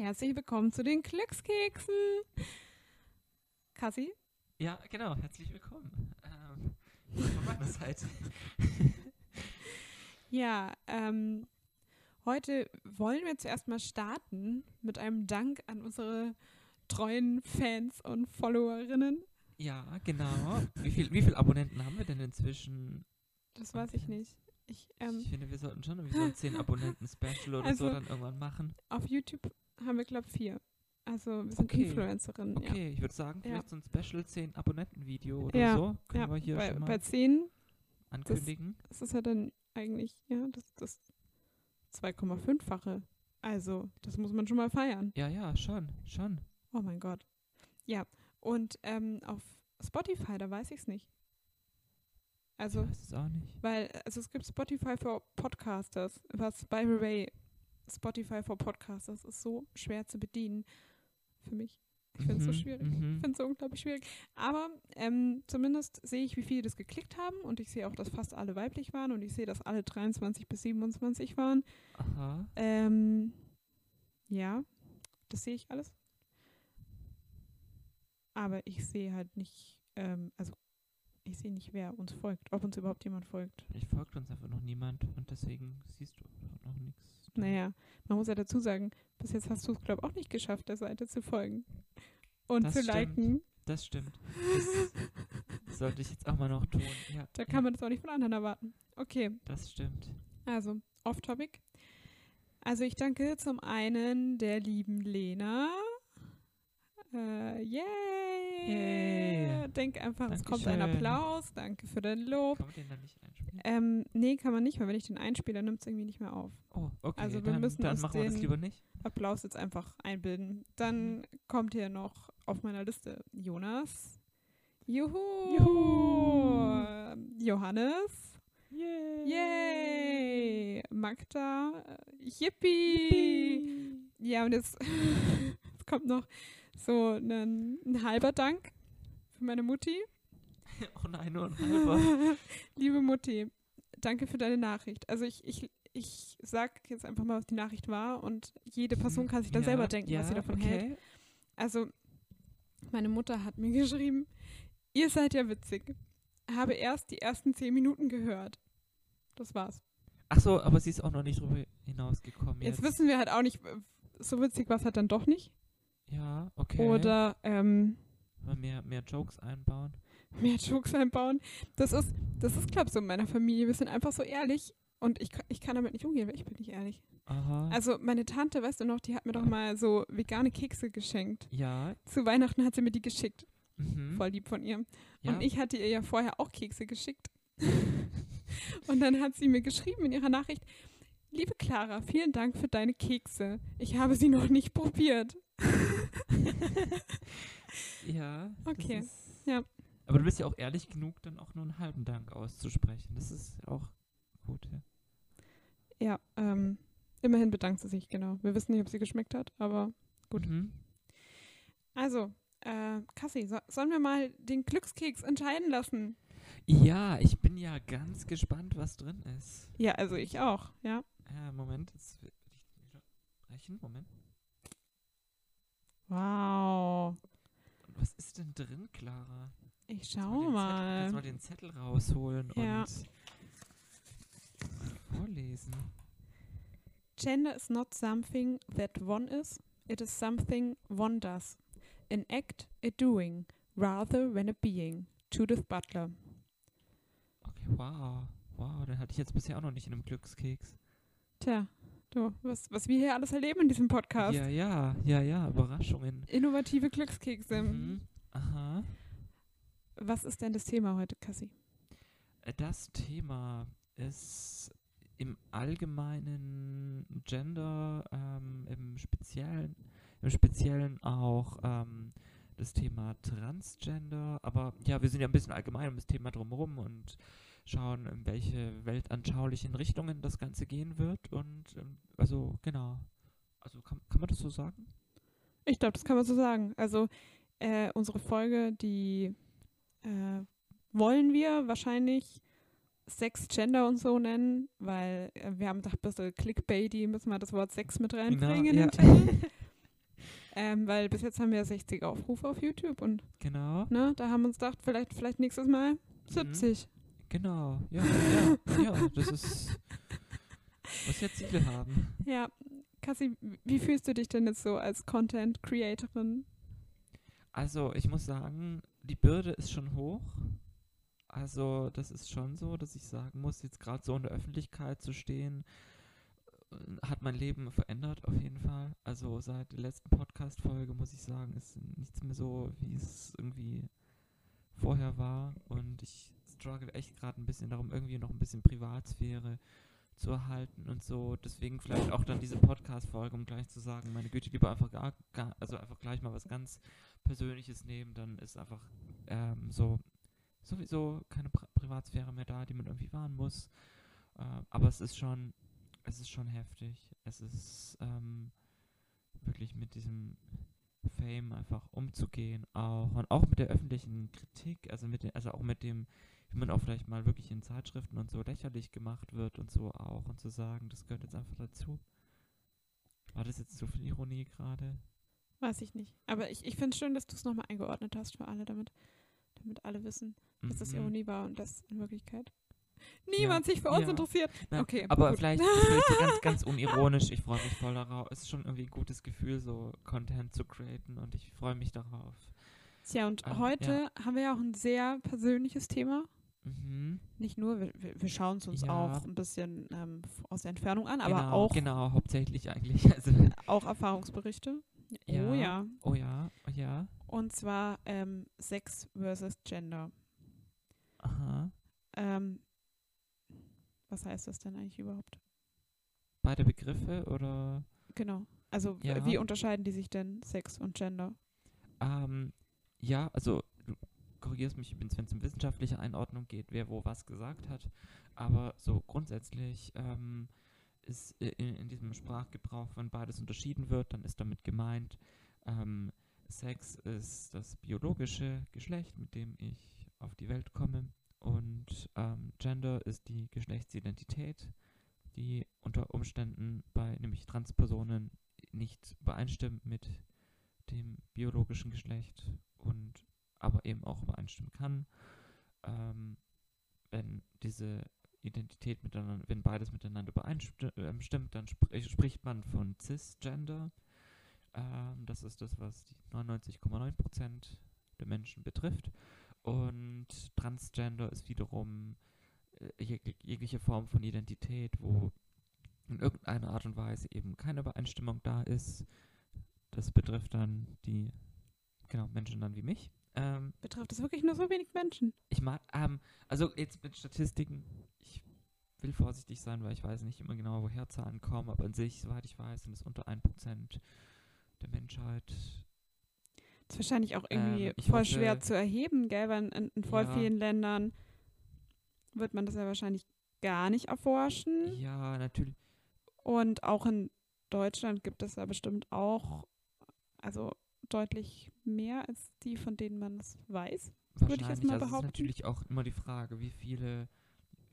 Herzlich willkommen zu den Glückskeksen. Kassi? Ja, genau, herzlich willkommen. Ähm, von meiner Seite. Ja, ähm, heute wollen wir zuerst mal starten mit einem Dank an unsere treuen Fans und Followerinnen. Ja, genau. Wie viel, wie viele Abonnenten haben wir denn inzwischen? Das weiß ich nicht. Ich, ähm, ich finde, wir sollten schon irgendwie so ein 10 Abonnenten-Special oder so Also- dann irgendwann machen. auf YouTube haben wir, glaube ich, vier. Also wir sind Okay. Influencerinnen. Okay, ich würde sagen, Ja. vielleicht so ein Special 10 Abonnenten-Video oder Ja, so. Können Ja, wir hier bei, schon mal bei zehn ankündigen. ist es ja dann eigentlich, ja, das das 2,5-fache. Also, das muss man schon mal feiern. Ja, ja, schon, schon. Oh mein Gott. Ja, und ähm, auf Spotify, da weiß ich es nicht. Also, ich weiß es auch nicht. weil, also es gibt Spotify for Podcasters, was by the way, Spotify for Podcasters ist so schwer zu bedienen für mich. Ich finde es so Mhm, schwierig. Ich mhm. finde es so unglaublich schwierig. Aber ähm, zumindest sehe ich, wie viele das geklickt haben und ich sehe auch, dass fast alle weiblich waren und ich sehe, dass alle 23 bis 27 waren. Aha. Ähm, ja, das sehe ich alles. Aber ich sehe halt nicht, ähm, also ich sehe nicht, wer uns folgt, ob uns überhaupt jemand folgt. Ich folgt uns einfach noch niemand und deswegen siehst du auch noch nichts. Naja, man muss ja dazu sagen, bis jetzt hast du es, glaube ich, auch nicht geschafft, der Seite zu folgen. Und Das zu stimmt. liken. Das stimmt. Das sollte ich jetzt auch mal noch tun. Ja, Da kann man das auch nicht von anderen erwarten. Okay, Das stimmt. also off-topic. Also ich danke zum einen der lieben Lena. Äh, yay! Yay. Denk einfach, es kommt ein Dankeschön. Applaus. Danke für dein Lob. Kann man den dann nicht einspielen? Ähm, nee, kann man nicht, weil wenn ich den einspiele, nimmt es irgendwie nicht mehr auf. Oh, okay. Also wir dann, müssen dann uns machen wir das lieber nicht. Applaus jetzt einfach einbilden. Dann Mhm. kommt hier noch auf meiner Liste Jonas. Juhu! Juhu! Johannes. Yay! Yay! Magda. äh, Yippie! Ja, und jetzt, jetzt kommt noch so ein, ein halber Dank für meine Mutti. Oh nein, nur ein halber. Liebe Mutti, danke für deine Nachricht. Also ich, ich, ich sag jetzt einfach mal, was die Nachricht war und jede Person kann sich dann Ja, selber denken, ja, was sie davon okay. hält. Also, meine Mutter hat mir geschrieben, ihr seid ja witzig. Habe erst die ersten zehn Minuten gehört. Das war's. Ach so, aber sie ist auch noch nicht drüber hinausgekommen Jetzt, jetzt. wissen wir halt auch nicht, so witzig war es halt dann doch nicht. Ja, okay. Oder ähm, mehr, mehr Jokes einbauen. mehr Jokes einbauen. Das ist, das ist, glaube ich, so in meiner Familie. Wir sind einfach so ehrlich und ich, ich kann damit nicht umgehen, weil ich bin nicht ehrlich. Aha. Also meine Tante, weißt du noch, die hat mir doch mal so vegane Kekse geschenkt. ja. Zu Weihnachten hat sie mir die geschickt. Mhm. Voll lieb von ihr. ja. Und ich hatte ihr ja vorher auch Kekse geschickt. und dann hat sie mir geschrieben in ihrer Nachricht, liebe Clara, vielen Dank für deine Kekse. Ich habe sie noch nicht probiert. Ja. das Okay, Ist, ja. Aber du bist ja auch ehrlich genug, dann auch nur einen halben Dank auszusprechen. Das ist auch gut, ja. Ja, ähm, immerhin bedankt sie sich, genau. Wir wissen nicht, ob sie geschmeckt hat, aber Gut. Mhm. also, äh, Kassi, so, sollen wir mal den Glückskeks entscheiden lassen? Ja, ich bin ja ganz gespannt, was drin ist. Ja, also ich auch, ja. Ja, Moment, jetzt will ich wieder brechen. Moment. Wow. Und was ist denn drin, Clara? Ich schau Zettel, mal. kannst mal den Zettel rausholen Ja. und vorlesen. Gender is not something that one is, it is something one does. An act, a doing, rather than a being. Judith Butler. Okay, wow. Wow, den hatte ich jetzt bisher auch noch nicht in einem Glückskeks. Tja, du, was, was wir hier alles erleben in diesem Podcast. Ja, ja, ja, ja, Überraschungen. Innovative Glückskekse. Mhm. Aha. Was ist denn das Thema heute, Kassi? Äh, Das Thema ist im allgemeinen Gender, ähm, im Speziellen, im Speziellen auch ähm, das Thema Transgender. Aber ja, wir sind ja ein bisschen allgemein um das Thema drumherum und schauen, in welche weltanschaulichen Richtungen das Ganze gehen wird. Und ähm, also genau. Also kann, kann man das so sagen? Ich glaube, das kann man so sagen. Also äh, unsere Folge, die äh, wollen wir wahrscheinlich Sex, Gender und so nennen, weil äh, wir haben gedacht, ein bisschen Clickbaity, müssen wir das Wort Sex mit reinbringen in ja. Ähm, weil bis jetzt haben wir 60 Aufrufe auf YouTube und Genau. ne, da haben wir uns gedacht, vielleicht, vielleicht nächstes Mal 70. Genau. Ja, ja, ja. Das ist, was wir Ziele haben. Ja. Cassie, wie fühlst du dich denn jetzt so als Content Creatorin? Also, ich muss sagen, die Bürde ist schon hoch. Also, das ist schon so, dass ich sagen muss, jetzt gerade so in der Öffentlichkeit zu stehen, äh, hat mein Leben verändert, auf jeden Fall. Also, seit der letzten Podcast-Folge muss ich sagen, ist nichts mehr so, wie es irgendwie vorher war. Und ich struggle echt gerade ein bisschen darum, irgendwie noch ein bisschen Privatsphäre zu erhalten und so. Deswegen vielleicht auch dann diese Podcast-Folge, um gleich zu sagen, meine Güte, lieber einfach gar, gar, also einfach gleich mal was ganz Persönliches nehmen, dann ist einfach ähm, so sowieso keine Pri Privatsphäre mehr da, die man irgendwie wahren muss. Äh, aber es ist schon, es ist schon heftig. Es ist ähm, wirklich mit diesem Fame einfach umzugehen auch und auch mit der öffentlichen Kritik, also mit den, also auch mit dem, wie man auch vielleicht mal wirklich in Zeitschriften und so lächerlich gemacht wird und so auch und zu sagen, das gehört jetzt einfach dazu. War das jetzt so viel Ironie gerade? Weiß ich nicht. Aber ich, ich finde es schön, dass du es nochmal eingeordnet hast für alle, damit, damit alle wissen, dass das Mhm. Ironie war und das in Wirklichkeit niemand sich für uns ja. interessiert. Na, Okay, aber gut. vielleicht, das so ganz, ganz unironisch. Ich freue mich voll darauf. Es ist schon irgendwie ein gutes Gefühl, so Content zu createn und ich freue mich darauf. Tja, und Ah, heute haben wir ja auch ein sehr persönliches Thema. Mhm. Nicht nur, wir, wir, schauen es uns Ja. auch ein bisschen ähm, aus der Entfernung an, aber genau, auch, Genau, hauptsächlich eigentlich. Also, auch Erfahrungsberichte. Oh Ja. ja. oh ja, oh ja. Und zwar ähm, Sex versus Gender. Aha. Ähm, was heißt das denn eigentlich überhaupt? Beide Begriffe oder? Genau. Also Ja. wie unterscheiden die sich denn Sex und Gender? Ähm, ja, also korrigierst mich übrigens, wenn es um wissenschaftliche Einordnung geht, wer wo was gesagt hat. Aber so grundsätzlich ähm, ist i- in, in diesem Sprachgebrauch, wenn beides unterschieden wird, dann ist damit gemeint, ähm, Sex ist das biologische Geschlecht, mit dem ich auf die Welt komme. Und ähm, Gender ist die Geschlechtsidentität, die unter Umständen bei nämlich Transpersonen nicht übereinstimmt mit dem biologischen Geschlecht und aber eben auch übereinstimmen kann. Ähm, wenn diese Identität miteinander, wenn beides miteinander übereinstimmt, dann spr spricht man von Cisgender. Ähm, das ist das, was die 99,9% der Menschen betrifft. Und Transgender ist wiederum äh, jeg jegliche Form von Identität, wo in irgendeiner Art und Weise eben keine Übereinstimmung da ist. Das betrifft dann die genau, Menschen dann wie mich. Ähm, Betrifft es wirklich nur so wenig Menschen? ich mag, ähm, also jetzt mit Statistiken, ich will vorsichtig sein, weil ich weiß nicht immer genau, woher Zahlen kommen, aber an sich, soweit ich weiß, sind es unter 1% der Menschheit. Das ist wahrscheinlich auch irgendwie Ähm, voll hoffe- schwer zu erheben, gell? Weil in, in voll Ja. vielen Ländern wird man das ja wahrscheinlich gar nicht erforschen. Ja, natürlich. Und auch in Deutschland gibt es ja bestimmt auch, also deutlich mehr als die, von denen man es weiß. Würde ich jetzt mal also es ist behaupten. natürlich auch immer die Frage, wie viele,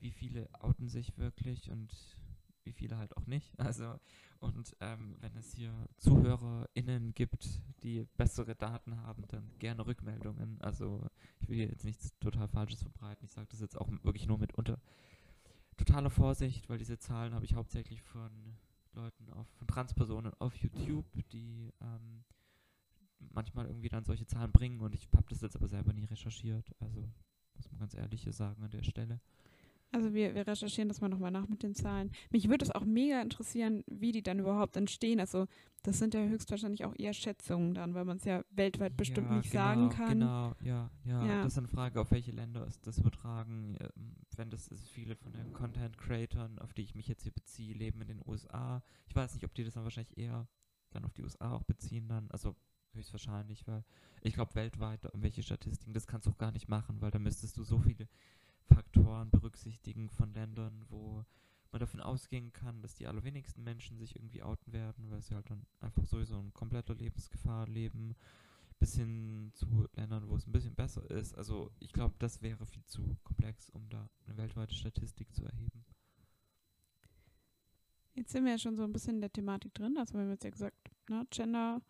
wie viele outen sich wirklich und wie viele halt auch nicht. Also und ähm, wenn es hier ZuhörerInnen gibt, die bessere Daten haben, dann gerne Rückmeldungen. Also ich will hier jetzt nichts total Falsches verbreiten. Ich sage das jetzt auch wirklich nur mit unter totaler Vorsicht, weil diese Zahlen habe ich hauptsächlich von Leuten auf, von Transpersonen auf YouTube, die ähm, manchmal irgendwie dann solche Zahlen bringen und ich habe das jetzt aber selber nie recherchiert. Also muss man ganz ehrlich hier sagen an der Stelle. Also wir, wir recherchieren das mal nochmal nach mit den Zahlen. Mich würde es auch mega interessieren, wie die dann überhaupt entstehen. Also das sind ja höchstwahrscheinlich auch eher Schätzungen dann, weil man es ja weltweit bestimmt ja, nicht genau, sagen kann. Genau, ja, ja, Ja. Das ist eine Frage, auf welche Länder ist das übertragen. Ähm, Wenn das ist, viele von den Content Creatoren, auf die ich mich jetzt hier beziehe, leben in den USA. Ich weiß nicht, ob die das dann wahrscheinlich eher dann auf die USA auch beziehen dann. Also höchstwahrscheinlich, weil ich glaube weltweit irgendwelche Statistiken, das kannst du auch gar nicht machen, weil da müsstest du so viele Faktoren berücksichtigen von Ländern, wo man davon ausgehen kann, dass die allerwenigsten Menschen sich irgendwie outen werden, weil sie halt dann einfach sowieso in kompletter Lebensgefahr leben, bis hin zu Ländern, wo es ein bisschen besser ist. Also ich glaube, das wäre viel zu komplex, um da eine weltweite Statistik zu erheben. Jetzt sind wir ja schon so ein bisschen in der Thematik drin. Also wir haben jetzt ja gesagt, ne, Gender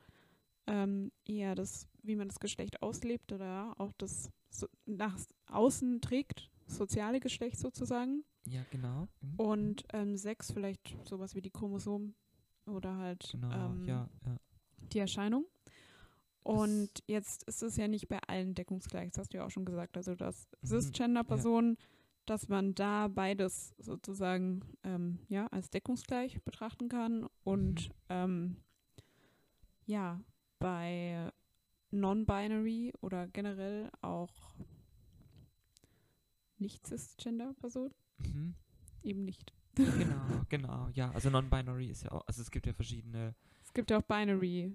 ähm, eher das, wie man das Geschlecht auslebt oder auch das so nach außen trägt, soziale Geschlecht sozusagen. Ja, genau. Mhm. Und ähm, sechs vielleicht sowas wie die Chromosomen oder halt Genau, ähm, ja, ja. die Erscheinung. Und jetzt ist es ja nicht bei allen deckungsgleich, das hast du ja auch schon gesagt. Also dass Mhm, Cisgender-Personen, dass man da beides sozusagen ähm, ja, als deckungsgleich betrachten kann. Und Mhm. ähm, ja, bei Non-Binary oder generell auch nicht Cisgender-Personen Mhm. eben nicht. Genau, genau. Ja, also non-binary ist ja auch, also es gibt ja verschiedene Es gibt ja auch Binary,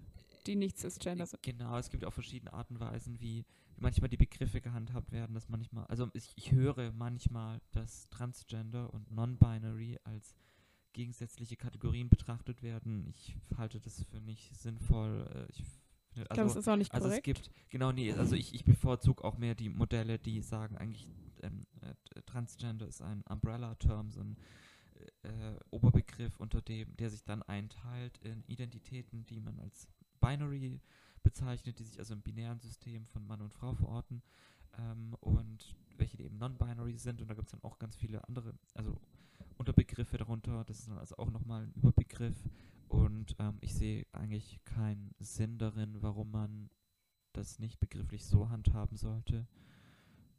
die nicht Cisgender sind. Genau, es gibt auch verschiedene Arten und Weisen, wie, wie manchmal die Begriffe gehandhabt werden, dass manchmal, also ich, ich höre manchmal, dass Transgender und Non-Binary als gegensätzliche Kategorien betrachtet werden. Ich halte das für nicht sinnvoll. äh, Ich, finde- glaube, es also, ist auch nicht also es korrekt. gibt, genau, nee, also ich, ich bevorzuge auch mehr die Modelle, die sagen eigentlich, ähm, äh, Transgender ist ein Umbrella-Term, so ein äh, Oberbegriff, unter dem, der sich dann einteilt in Identitäten, die man als Binary bezeichnet, die sich also im binären System von Mann und Frau verorten ähm, und welche eben non-binary sind und da gibt es dann auch ganz viele andere, also Unterbegriffe darunter, das ist dann also auch nochmal ein Überbegriff und ähm, ich sehe eigentlich keinen Sinn darin, warum man das nicht begrifflich so handhaben sollte.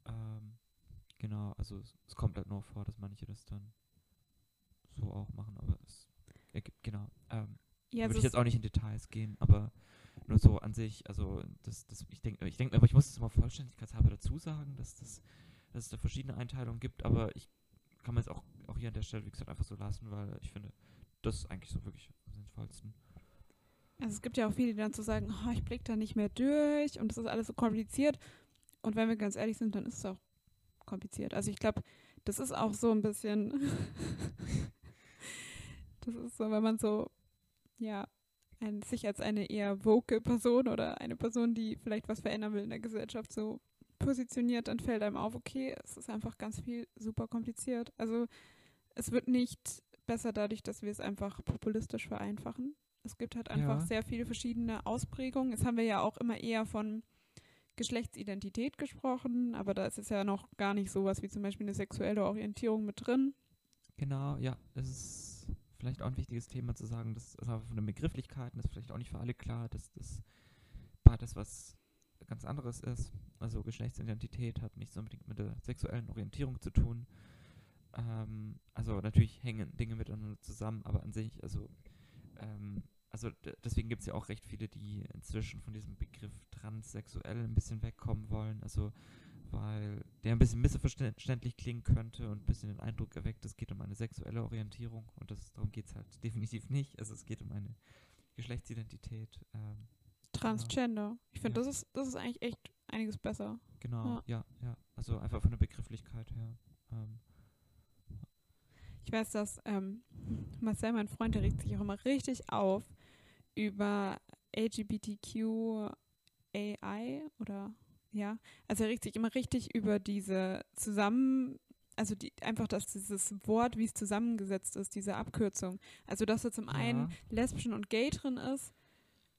Ähm, genau, also es, es kommt halt nur vor, dass manche das dann so auch machen, aber es ergibt, genau. Ähm, Ja, würde es ich jetzt auch nicht in Details gehen, aber nur so an sich, also das, das, ich denke, ich denke, aber ich muss es mal vollständigkeitshalber dazu sagen, dass das, dass es da verschiedene Einteilungen gibt, aber ich kann man es auch, auch hier an der Stelle, wie gesagt, einfach so lassen, weil ich finde, das ist eigentlich so wirklich am sinnvollsten. also es gibt ja auch viele, die dann zu sagen, oh, ich blick da nicht mehr durch und es ist alles so kompliziert. Und wenn wir ganz ehrlich sind, dann ist es auch kompliziert. Also ich glaube, das ist auch so ein bisschen, das ist so, wenn man so, ja, ein, sich als eine eher woke Person oder eine Person, die vielleicht was verändern will in der Gesellschaft, so positioniert, dann fällt einem auf, okay, es ist einfach ganz viel super kompliziert. Also es wird nicht besser dadurch, dass wir es einfach populistisch vereinfachen. Es gibt halt einfach Ja. sehr viele verschiedene Ausprägungen. Jetzt haben wir ja auch immer eher von Geschlechtsidentität gesprochen, aber da ist es ja noch gar nicht sowas wie zum Beispiel eine sexuelle Orientierung mit drin. Genau, ja, es ist vielleicht auch ein wichtiges Thema zu sagen, dass also von den Begrifflichkeiten ist vielleicht auch nicht für alle klar, dass das beides was ganz anderes ist. Also Geschlechtsidentität hat nichts unbedingt mit der sexuellen Orientierung zu tun. Ähm, also natürlich hängen Dinge miteinander zusammen, aber an sich, also ähm, also deswegen gibt es ja auch recht viele, die inzwischen von diesem Begriff transsexuell ein bisschen wegkommen wollen. Also weil der ein bisschen missverständlich klingen könnte und ein bisschen den Eindruck erweckt, es geht um eine sexuelle Orientierung und das, darum geht es halt definitiv nicht. Also es geht um eine Geschlechtsidentität. Ähm, Transgender. Ich finde, Ja. das, ist, das ist eigentlich echt einiges besser. genau, ja. ja, Also einfach von der Begrifflichkeit her. Ähm, Ich weiß, dass ähm, Marcel, mein Freund, der regt sich auch immer richtig auf über LGBTQAI oder ja, also er regt sich immer richtig über diese zusammen, also die, einfach, dass dieses Wort, wie es zusammengesetzt ist, diese Abkürzung. Also dass da zum einen ja, Lesbischen und Gay drin ist,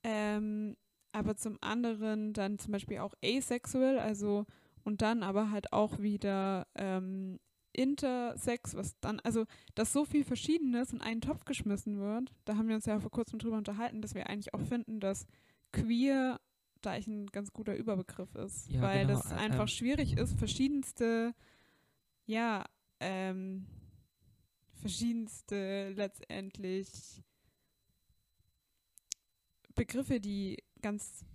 ähm, aber zum anderen dann zum Beispiel auch asexual, also und dann aber halt auch wieder ähm, Intersex, was dann, also dass so viel Verschiedenes in einen Topf geschmissen wird. Da haben wir uns ja vor kurzem drüber unterhalten, dass wir eigentlich auch finden, dass queer da eigentlich ein ganz guter Überbegriff ist, Ja, weil genau, das äh, einfach ähm, schwierig ist, verschiedenste, ja, ähm, verschiedenste letztendlich Begriffe, die ganz,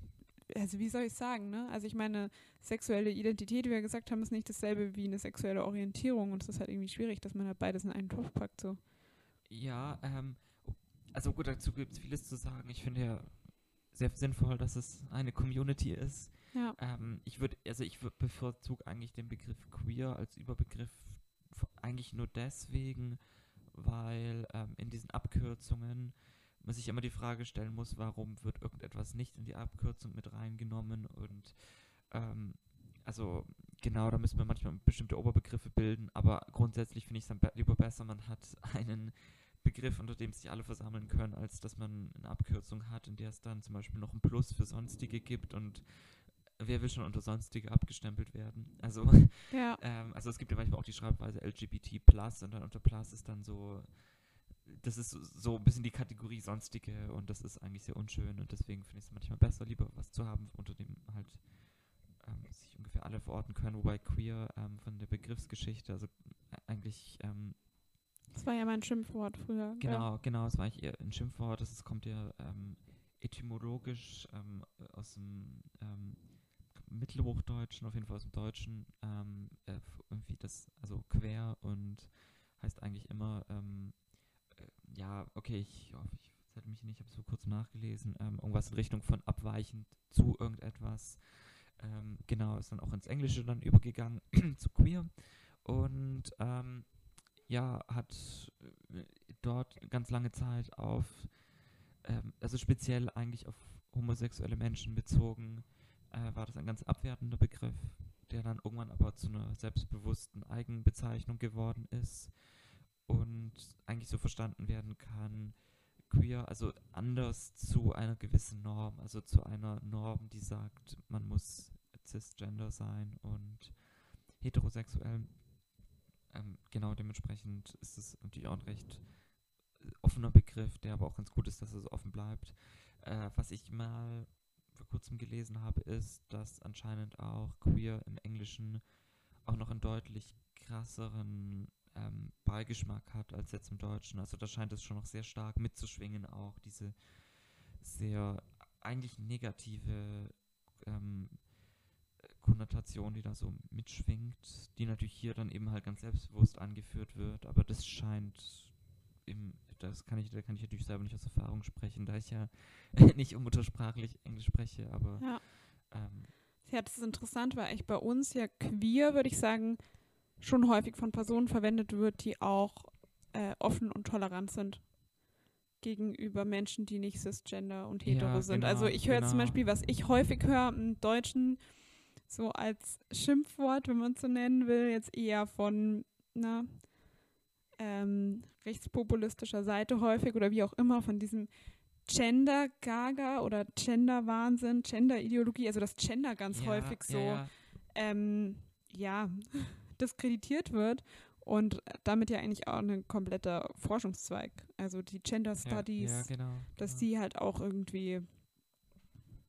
also wie soll ich sagen, ne? Also ich meine, sexuelle Identität, wie wir gesagt haben, ist nicht dasselbe wie eine sexuelle Orientierung und es ist halt irgendwie schwierig, dass man halt beides in einen Topf packt, so. ja ähm, also gut, dazu gibt es vieles zu sagen. Ich finde ja sehr sinnvoll, dass es eine Community ist. Ja. Ähm, ich würde, also ich würd- bevorzuge eigentlich den Begriff queer als Überbegriff eigentlich nur deswegen, weil ähm, in diesen Abkürzungen man sich immer die Frage stellen muss, warum wird irgendetwas nicht in die Abkürzung mit reingenommen und ähm, also genau, da müssen wir manchmal bestimmte Oberbegriffe bilden, aber grundsätzlich finde ich es dann be lieber besser, man hat einen Begriff, unter dem sich alle versammeln können, als dass man eine Abkürzung hat, in der es dann zum Beispiel noch ein Plus für Sonstige gibt und wer will schon unter Sonstige abgestempelt werden? Also, Ja. ähm, also es gibt ja manchmal auch die Schreibweise LGBT und dann unter Plus ist dann so, das ist so, ein bisschen die Kategorie Sonstige und das ist eigentlich sehr unschön und deswegen finde ich es manchmal besser, lieber was zu haben, unter dem halt ähm, sich ungefähr alle verorten können, wobei queer ähm, von der Begriffsgeschichte, also äh, eigentlich ähm, Das war ja mein Schimpfwort früher. Genau, genau, es war eigentlich eher ein Schimpfwort. Das kommt ja ähm, etymologisch ähm, aus dem ähm, Mittelhochdeutschen, auf jeden Fall aus dem Deutschen, äh, irgendwie das, also quer und heißt eigentlich immer, ähm, äh, ja, okay, ich, oh, ich zettel mich nicht, ich habe es vor kurzem nachgelesen, ähm, irgendwas in Richtung von abweichend zu irgendetwas. Ähm, genau, ist dann auch ins Englische dann übergegangen zu queer und ähm, ja, hat äh, dort ganz lange Zeit auf, ähm, also speziell eigentlich auf homosexuelle Menschen bezogen, äh, war das ein ganz abwertender Begriff, der dann irgendwann aber zu einer selbstbewussten Eigenbezeichnung geworden ist und eigentlich so verstanden werden kann, queer, also anders zu einer gewissen Norm, also zu einer Norm, die sagt, man muss cisgender sein und heterosexuell. Ähm, genau dementsprechend ist es natürlich auch ein recht äh, offener Begriff, der aber auch ganz gut ist, dass es offen bleibt. Äh, was ich mal vor kurzem gelesen habe, ist, dass anscheinend auch queer im Englischen auch noch einen deutlich krasseren Beigeschmack hat als jetzt im Deutschen. Also da scheint es schon noch sehr stark mitzuschwingen, auch diese sehr eigentlich negative ähm, Konnotation, die da so mitschwingt, die natürlich hier dann eben halt ganz selbstbewusst angeführt wird, aber das scheint im, das kann ich, da kann ich natürlich selber nicht aus Erfahrung sprechen, da ich ja nicht muttersprachlich Englisch spreche, aber Ja. ähm, Ja, das ist interessant, weil eigentlich bei uns ja queer, würde ich sagen, schon häufig von Personen verwendet wird, die auch äh, offen und tolerant sind gegenüber Menschen, die nicht cisgender und Ja, hetero sind. Also genau, ich höre zum genau. Beispiel, was ich häufig höre im Deutschen, so als Schimpfwort, wenn man es so nennen will, jetzt eher von na, ähm, rechtspopulistischer Seite häufig oder wie auch immer, von diesem Gender-Gaga oder Gender-Wahnsinn, Gender-Ideologie, also das Gender ganz ja, häufig so ja, ja, ähm, ja, diskreditiert wird und damit ja eigentlich auch ein kompletter Forschungszweig. Also die Gender Studies, ja, ja, genau, dass genau. die halt auch irgendwie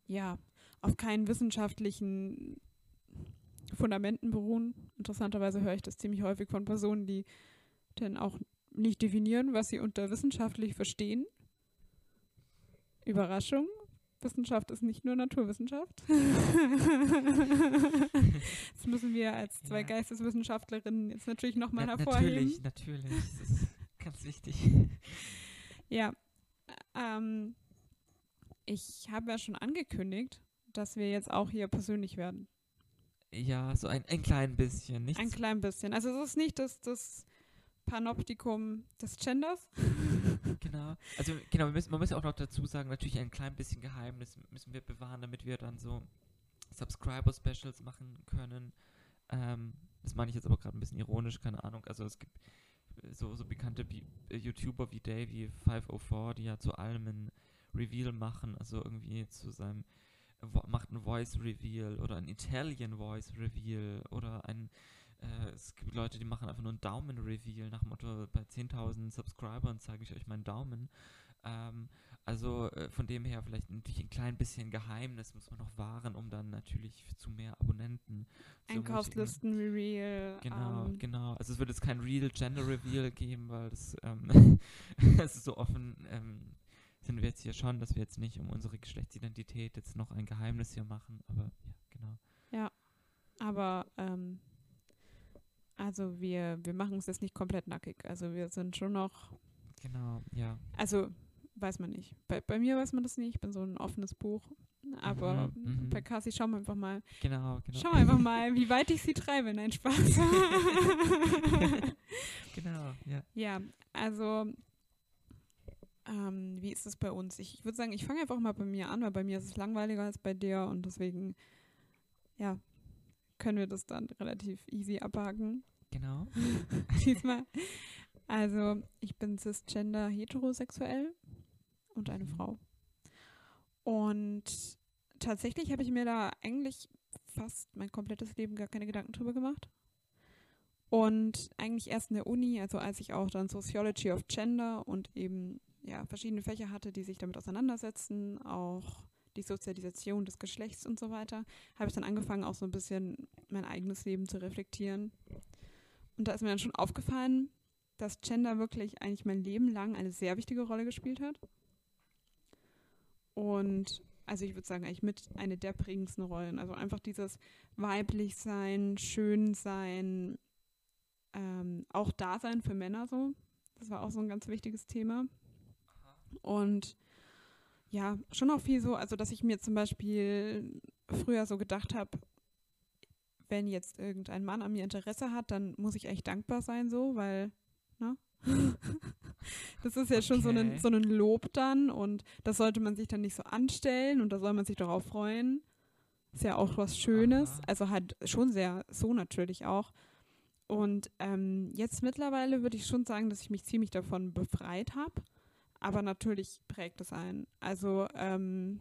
ja auf keinen wissenschaftlichen Fundamenten beruhen. Interessanterweise höre ich das ziemlich häufig von Personen, die dann auch nicht definieren, was sie unter wissenschaftlich verstehen. Überraschung. Wissenschaft ist nicht nur Naturwissenschaft. das müssen wir als zwei Ja. Geisteswissenschaftlerinnen jetzt natürlich nochmal Na, hervorheben. natürlich, natürlich, das ist ganz wichtig. Ja. Ähm, ich habe ja schon angekündigt, dass wir jetzt auch hier persönlich werden. Ja, so ein, ein klein bisschen, nicht Ein klein bisschen. Also es ist nicht das, das Panoptikum des Genders. Genau. Also genau, wir müssen, man muss auch noch dazu sagen, natürlich ein klein bisschen Geheimnis müssen wir bewahren, damit wir dann so Subscriber-Specials machen können. Ähm, das meine ich jetzt aber gerade ein bisschen ironisch, keine Ahnung. Also es gibt äh, so, so bekannte Bi äh, YouTuber wie Davey504, die ja zu allem ein Reveal machen, also irgendwie zu seinem macht ein Voice Reveal oder ein Italian Voice Reveal oder ein äh, es gibt Leute, die machen einfach nur ein Daumen-Reveal nach dem Motto, bei 10.000 Subscribern zeige ich euch meinen Daumen. Ähm, also äh, von dem her vielleicht natürlich ein klein bisschen Geheimnis muss man noch wahren, um dann natürlich zu mehr Abonnenten zu ermutigen. Einkaufslisten-Reveal. Genau, ähm, genau. Also es wird jetzt kein Real Gender Reveal geben, weil das, ähm, das ist so offen ähm, sind wir jetzt hier schon, dass wir jetzt nicht um unsere Geschlechtsidentität jetzt noch ein Geheimnis hier machen, aber ja, genau. Aber ähm, also wir, wir machen es jetzt nicht komplett nackig. Also wir sind schon noch, Genau, ja. also weiß man nicht. Bei, bei mir weiß man das nicht. Ich bin so ein offenes Buch. Aber Mhm, mhm. bei Cassie schauen wir einfach mal. Genau, genau. Schauen wir einfach mal, wie weit ich sie treibe. Nein, Spaß. genau, ja. ja, also ähm, wie ist es bei uns? Ich, ich würde sagen, ich fange einfach mal bei mir an, weil bei mir ist es langweiliger als bei dir und deswegen, ja, können wir das dann relativ easy abhaken. Genau. diesmal. Also, ich bin cisgender heterosexuell und eine Mhm. Frau. Und tatsächlich habe ich mir da eigentlich fast mein komplettes Leben gar keine Gedanken drüber gemacht. Und eigentlich erst in der Uni, also als ich auch dann Sociology of Gender und eben ja, verschiedene Fächer hatte, die sich damit auseinandersetzen, auch die Sozialisation des Geschlechts und so weiter, habe ich dann angefangen, auch so ein bisschen mein eigenes Leben zu reflektieren. Und da ist mir dann schon aufgefallen, dass Gender wirklich eigentlich mein Leben lang eine sehr wichtige Rolle gespielt hat. Und also ich würde sagen, eigentlich mit eine der prägendsten Rollen. Also einfach dieses weiblich sein, schön sein, ähm, auch Dasein für Männer so. Das war auch so ein ganz wichtiges Thema. Und ja, schon auch viel so, also dass ich mir zum Beispiel früher so gedacht habe, wenn jetzt irgendein Mann an mir Interesse hat, dann muss ich echt dankbar sein, so, weil, ne? das ist ja schon so ein, Okay. so ein Lob dann und das sollte man sich dann nicht so anstellen und da soll man sich darauf freuen. Ist ja auch was Schönes, Aha. also halt schon sehr so natürlich auch. Und ähm, jetzt mittlerweile würde ich schon sagen, dass ich mich ziemlich davon befreit habe. Aber natürlich prägt es ein. Also, ähm,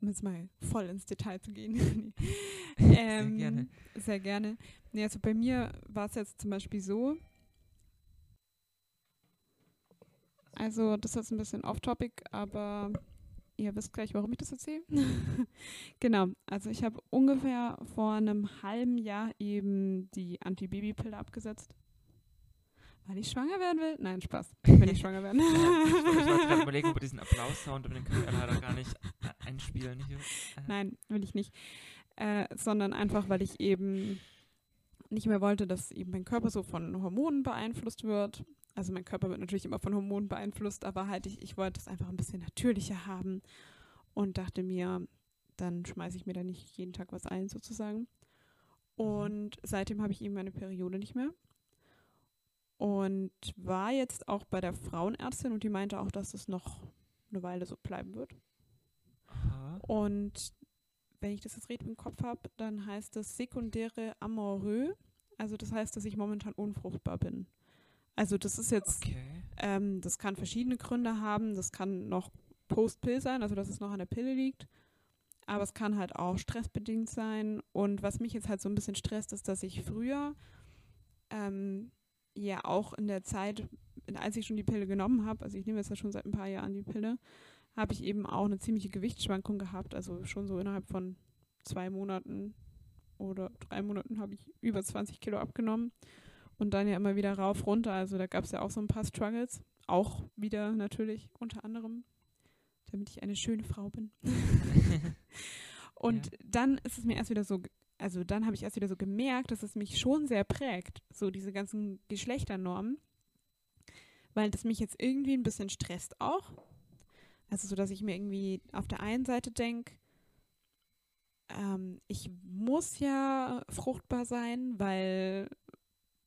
um jetzt mal voll ins Detail zu gehen. ähm, gerne. Sehr gerne. Nee, also bei mir war es jetzt zum Beispiel so. Also, das ist jetzt ein bisschen off-topic, aber ihr wisst gleich, warum ich das erzähle. genau, also ich habe ungefähr vor einem halben Jahr eben die Antibabypille abgesetzt. Weil ich schwanger werden will? Nein, Spaß. Ich will nicht schwanger werden. Ja, ich wollte ich wollte gerade überlegen, ob wir diesen Applaus-Sound, aber den können wir leider gar nicht äh, einspielen hier. Äh, Nein, will ich nicht. Äh, sondern einfach, weil ich eben nicht mehr wollte, dass eben mein Körper so von Hormonen beeinflusst wird. Also mein Körper wird natürlich immer von Hormonen beeinflusst, aber halt ich, ich wollte es einfach ein bisschen natürlicher haben und dachte mir, dann schmeiße ich mir da nicht jeden Tag was ein sozusagen. Und seitdem habe ich eben meine Periode nicht mehr. Und war jetzt auch bei der Frauenärztin und die meinte auch, dass es noch eine Weile so bleiben wird. Aha. Und wenn ich das jetzt richtig im Kopf habe, dann heißt das sekundäre Amoureux. Also das heißt, dass ich momentan unfruchtbar bin. Also das ist jetzt, Okay. ähm, das kann verschiedene Gründe haben. Das kann noch Post-Pill sein, also dass es noch an der Pille liegt. Aber es kann halt auch stressbedingt sein. Und was mich jetzt halt so ein bisschen stresst, ist, dass ich früher ähm, ja auch in der Zeit, als ich schon die Pille genommen habe, also ich nehme jetzt ja schon seit ein paar Jahren die Pille, habe ich eben auch eine ziemliche Gewichtsschwankung gehabt. Also schon so innerhalb von zwei Monaten oder drei Monaten habe ich über 20 Kilo abgenommen. Und dann ja immer wieder rauf, runter. Also da gab es ja auch so ein paar Struggles. Auch wieder natürlich unter anderem, damit ich eine schöne Frau bin. Und Ja. dann ist es mir erst wieder so, also dann habe ich erst wieder so gemerkt, dass es mich schon sehr prägt, so diese ganzen Geschlechternormen, weil das mich jetzt irgendwie ein bisschen stresst auch. Also so, dass ich mir irgendwie auf der einen Seite denke, ähm, ich muss ja fruchtbar sein, weil,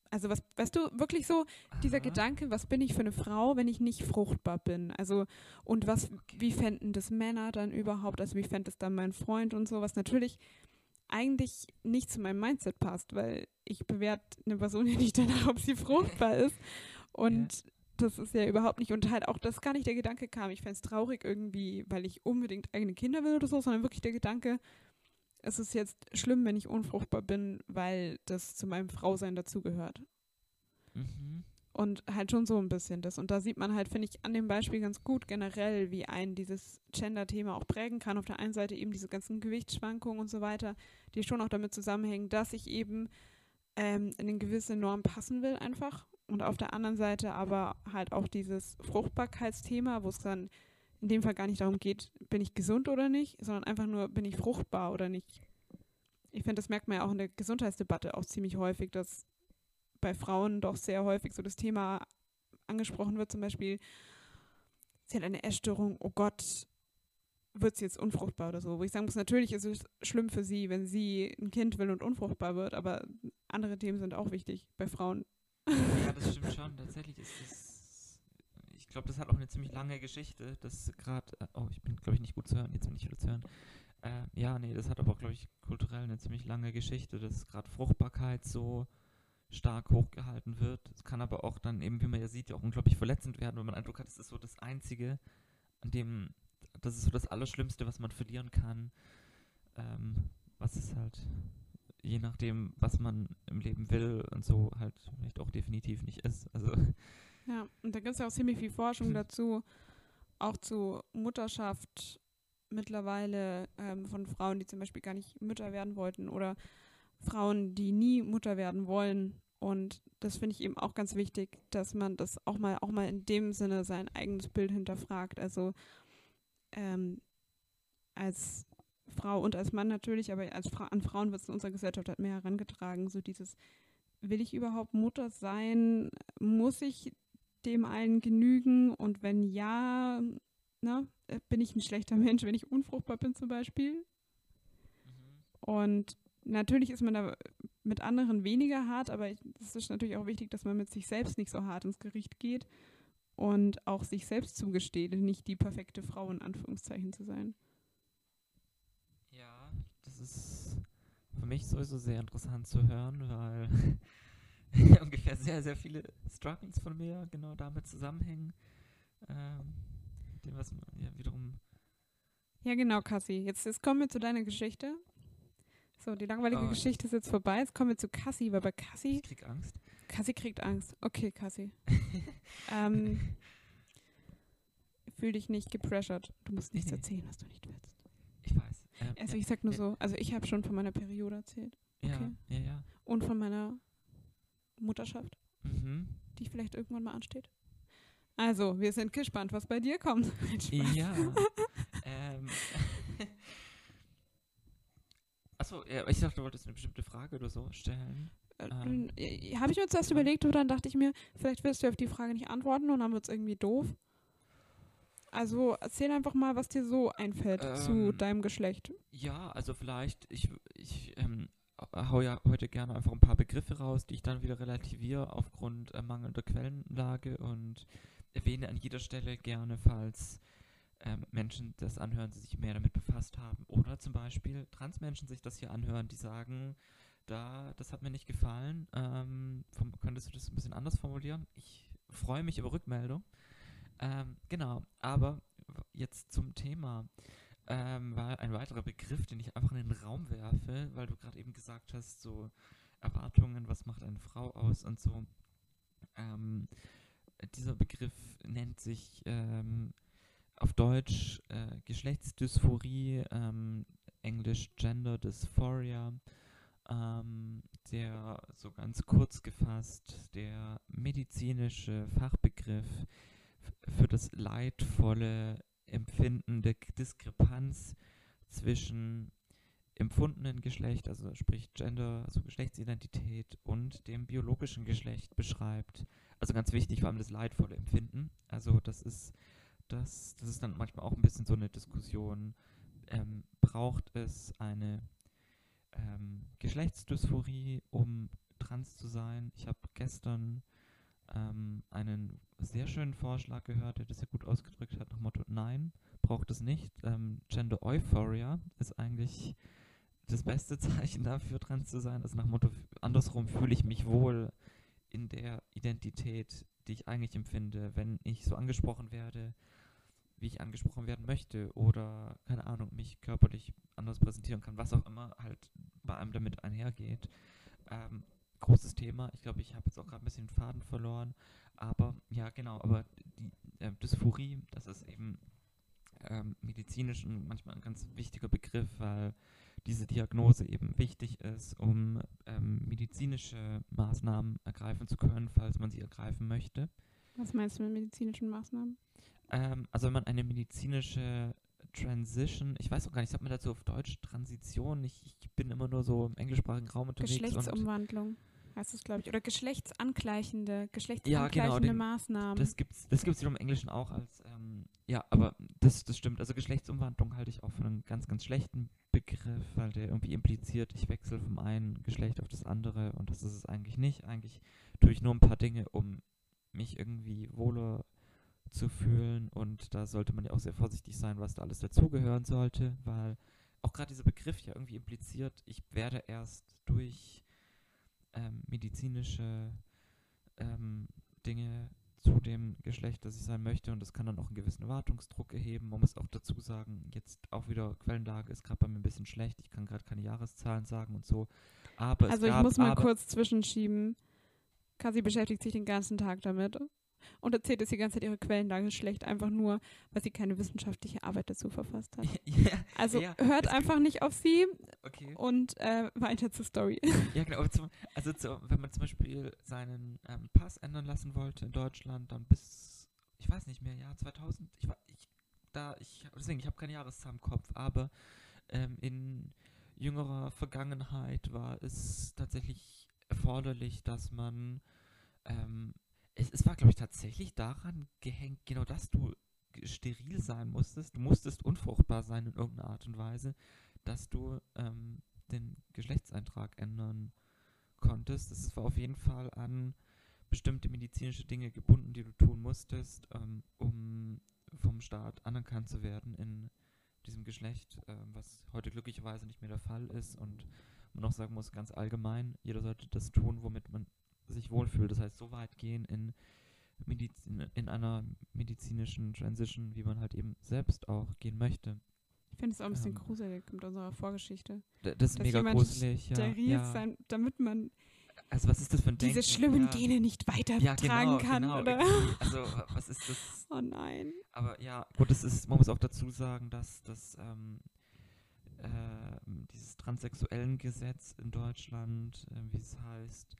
also was, weißt du, wirklich so dieser Aha. Gedanke, was bin ich für eine Frau, wenn ich nicht fruchtbar bin? Also, und was, wie fänden das Männer dann überhaupt? Also, wie fände es dann mein Freund und so, was natürlich eigentlich nicht zu meinem Mindset passt, weil ich bewerte eine Person ja nicht danach, ob sie fruchtbar ist. Und das ist ja überhaupt nicht, und halt auch, dass gar nicht der Gedanke kam, ich fände es traurig irgendwie, weil ich unbedingt eigene Kinder will oder so, sondern wirklich der Gedanke, es ist jetzt schlimm, wenn ich unfruchtbar bin, weil das zu meinem Frausein dazugehört. Mhm. Und halt schon so ein bisschen das. Und da sieht man halt, finde ich, an dem Beispiel ganz gut generell, wie ein dieses Gender-Thema auch prägen kann. Auf der einen Seite eben diese ganzen Gewichtsschwankungen und so weiter, die schon auch damit zusammenhängen, dass ich eben ähm, in eine gewisse Norm passen will einfach. Und auf der anderen Seite aber halt auch dieses Fruchtbarkeitsthema, wo es dann in dem Fall gar nicht darum geht, bin ich gesund oder nicht, sondern einfach nur, bin ich fruchtbar oder nicht. Ich finde, das merkt man ja auch in der Gesundheitsdebatte auch ziemlich häufig, dass bei Frauen doch sehr häufig so das Thema angesprochen wird, zum Beispiel, sie hat eine Essstörung, oh Gott, wird sie jetzt unfruchtbar oder so. Wo ich sagen muss, natürlich ist es schlimm für sie, wenn sie ein Kind will und unfruchtbar wird, aber andere Themen sind auch wichtig bei Frauen. Ja, das stimmt schon. Tatsächlich ist es. Ich glaube, das hat auch eine ziemlich lange Geschichte. Das gerade. Äh, oh, ich bin, glaube ich, nicht gut zu hören. Jetzt bin ich wieder zu hören. Äh, ja, nee, das hat aber auch, glaube ich, kulturell eine ziemlich lange Geschichte, dass gerade Fruchtbarkeit so stark hochgehalten wird. Es kann aber auch dann eben, wie man ja sieht, ja auch unglaublich verletzend werden, wenn man Eindruck hat, es ist so das Einzige, an dem, das ist so das Allerschlimmste, was man verlieren kann. Ähm, was es halt, je nachdem, was man im Leben will und so, halt vielleicht auch definitiv nicht ist. Also. Ja, und da gibt es ja auch ziemlich viel Forschung dazu, auch zu Mutterschaft mittlerweile ähm, von Frauen, die zum Beispiel gar nicht Mütter werden wollten oder Frauen, die nie Mutter werden wollen. Und das finde ich eben auch ganz wichtig, dass man das auch mal, auch mal in dem Sinne sein eigenes Bild hinterfragt. Also ähm, als Frau und als Mann natürlich, aber als Fra an Frauen wird es in unserer Gesellschaft halt mehr herangetragen. So dieses, will ich überhaupt Mutter sein? Muss ich dem allen genügen? Und wenn ja, na, ne, bin ich ein schlechter Mensch, wenn ich unfruchtbar bin zum Beispiel? Mhm. Und natürlich ist man da mit anderen weniger hart, aber es ist natürlich auch wichtig, dass man mit sich selbst nicht so hart ins Gericht geht und auch sich selbst zugesteht, nicht die perfekte Frau in Anführungszeichen zu sein. Ja, das ist für mich sowieso sehr interessant zu hören, weil ungefähr sehr, sehr viele Struggles von mir genau damit zusammenhängen. Ähm, dem, was ja wiederum. Ja, genau, Cassie. Jetzt, jetzt kommen wir zu deiner Geschichte. So, die langweilige oh. Geschichte ist jetzt vorbei. Jetzt kommen wir zu Cassie, weil bei Cassie. Ich krieg Angst. Cassie kriegt Angst. Okay, Cassie. ähm, fühl dich nicht gepressured. Du musst nichts erzählen, was du nicht willst. Ich weiß. Ähm, also ja, ich sag nur ja. so, also ich habe schon von meiner Periode erzählt. Okay. Ja, ja, ja. Und von meiner Mutterschaft, mhm. die vielleicht irgendwann mal ansteht. Also, wir sind gespannt, was bei dir kommt. ja. ähm, Achso, ja, ich dachte, du wolltest eine bestimmte Frage oder so stellen. Äh, ähm, Habe ich mir zuerst überlegt und dann dachte ich mir, vielleicht wirst du auf die Frage nicht antworten und dann wird es irgendwie doof. Also erzähl einfach mal, was dir so einfällt ähm, zu deinem Geschlecht. Ja, also vielleicht, ich, ich ähm, hau ja heute gerne einfach ein paar Begriffe raus, die ich dann wieder relativiere aufgrund äh, mangelnder Quellenlage und erwähne an jeder Stelle gerne, falls ähm, Menschen das anhören, die sich mehr damit befasst haben. Oder zum Beispiel Transmenschen sich das hier anhören, die sagen, da, das hat mir nicht gefallen. Ähm, vom, könntest du das ein bisschen anders formulieren? Ich freue mich über Rückmeldung. Ähm, genau, aber jetzt zum Thema. Ähm, war ein weiterer Begriff, den ich einfach in den Raum werfe, weil du gerade eben gesagt hast, so Erwartungen, was macht eine Frau aus und so. Ähm, dieser Begriff nennt sich ähm, auf Deutsch äh, Geschlechtsdysphorie, ähm, Englisch Gender Dysphoria, ähm, der so ganz kurz gefasst der medizinische Fachbegriff für das leidvolle Empfinden der Diskrepanz zwischen empfundenen Geschlecht, also sprich Gender, also Geschlechtsidentität und dem biologischen Geschlecht beschreibt. Also ganz wichtig, vor allem das leidvolle Empfinden. Also das ist das, das ist dann manchmal auch ein bisschen so eine Diskussion. Ähm, braucht es eine ähm, Geschlechtsdysphorie, um trans zu sein? Ich habe gestern ähm, einen sehr schönen Vorschlag gehört, der das sehr gut ausgedrückt hat, nach Motto, nein, braucht es nicht. Ähm, Gender Euphoria ist eigentlich das beste Zeichen dafür, trans zu sein. Also nach Motto, andersrum fühle ich mich wohl in der Identität, die ich eigentlich empfinde, wenn ich so angesprochen werde, wie ich angesprochen werden möchte oder, keine Ahnung, mich körperlich anders präsentieren kann, was auch immer halt bei einem damit einhergeht. Ähm, großes Thema. Ich glaube, ich habe jetzt auch gerade ein bisschen den Faden verloren. Aber ja, genau, aber die äh, Dysphorie, das ist eben ähm, medizinisch und manchmal ein ganz wichtiger Begriff, weil diese Diagnose eben wichtig ist, um ähm, medizinische Maßnahmen ergreifen zu können, falls man sie ergreifen möchte. Was meinst du mit medizinischen Maßnahmen? Ähm, also wenn man eine medizinische Transition, ich weiß auch gar nicht, sagt man dazu auf Deutsch Transition? Ich, ich bin immer nur so im englischsprachigen Raum unterwegs. Geschlechtsumwandlung heißt es, glaube ich. Oder geschlechtsangleichende, geschlechtsangleichende ja, genau, den, Maßnahmen. Das gibt es das gibt's wiederum im Englischen auch als, ähm, ja, aber das, das stimmt. Also Geschlechtsumwandlung halte ich auch für einen ganz, ganz schlechten Begriff, weil der irgendwie impliziert, ich wechsle vom einen Geschlecht auf das andere und das ist es eigentlich nicht. Eigentlich tue ich nur ein paar Dinge, um mich irgendwie wohler zu fühlen. Und da sollte man ja auch sehr vorsichtig sein, was da alles dazugehören sollte, weil auch gerade dieser Begriff ja irgendwie impliziert, ich werde erst durch ähm, medizinische ähm, Dinge zu dem Geschlecht, das ich sein möchte und das kann dann auch einen gewissen Erwartungsdruck erheben. Man muss auch dazu sagen, jetzt auch wieder Quellenlage ist gerade bei mir ein bisschen schlecht. Ich kann gerade keine Jahreszahlen sagen und so. Aber also ich muss mal kurz zwischenschieben. Kasi beschäftigt sich den ganzen Tag damit und erzählt, dass die ganze Zeit ihre Quellenlage schlecht, einfach nur, weil sie keine wissenschaftliche Arbeit dazu verfasst hat. ja, Also ja, hört es einfach nicht auf sie okay. und äh, weiter zur Story. Ja, genau. Zum, also zu, wenn man zum Beispiel seinen ähm, Pass ändern lassen wollte in Deutschland, dann bis, ich weiß nicht mehr, Jahr 2000, ich, ich da, ich, deswegen, ich habe keine Jahreszahl im Kopf, aber ähm, in jüngerer Vergangenheit war es tatsächlich erforderlich, dass man, ähm, es, es war, glaube ich, tatsächlich daran gehängt, genau, dass du steril sein musstest, du musstest unfruchtbar sein in irgendeiner Art und Weise, dass du ähm, den Geschlechtseintrag ändern konntest. Das war auf jeden Fall an bestimmte medizinische Dinge gebunden, die du tun musstest, ähm, um vom Staat anerkannt zu werden in diesem Geschlecht, ähm, was heute glücklicherweise nicht mehr der Fall ist und man auch sagen muss, ganz allgemein, jeder sollte das tun, womit man sich wohlfühlt. Das heißt, so weit gehen in, Medizin, in einer medizinischen Transition, wie man halt eben selbst auch gehen möchte. Ich finde es auch ein bisschen Ähm. gruselig mit unserer Vorgeschichte. Das ist Dass mega gruselig. Ja, Steril ja. sein, damit man Also was ist das für ein diese Denken? schlimmen ja. Gene nicht ja, weitertragen genau, kann. genau. Oder? Also wa- was ist das? Oh nein. Aber ja, gut, es ist, man muss auch dazu sagen, dass das ähm, ähm, dieses transsexuellen Gesetz in Deutschland, ähm, wie es heißt,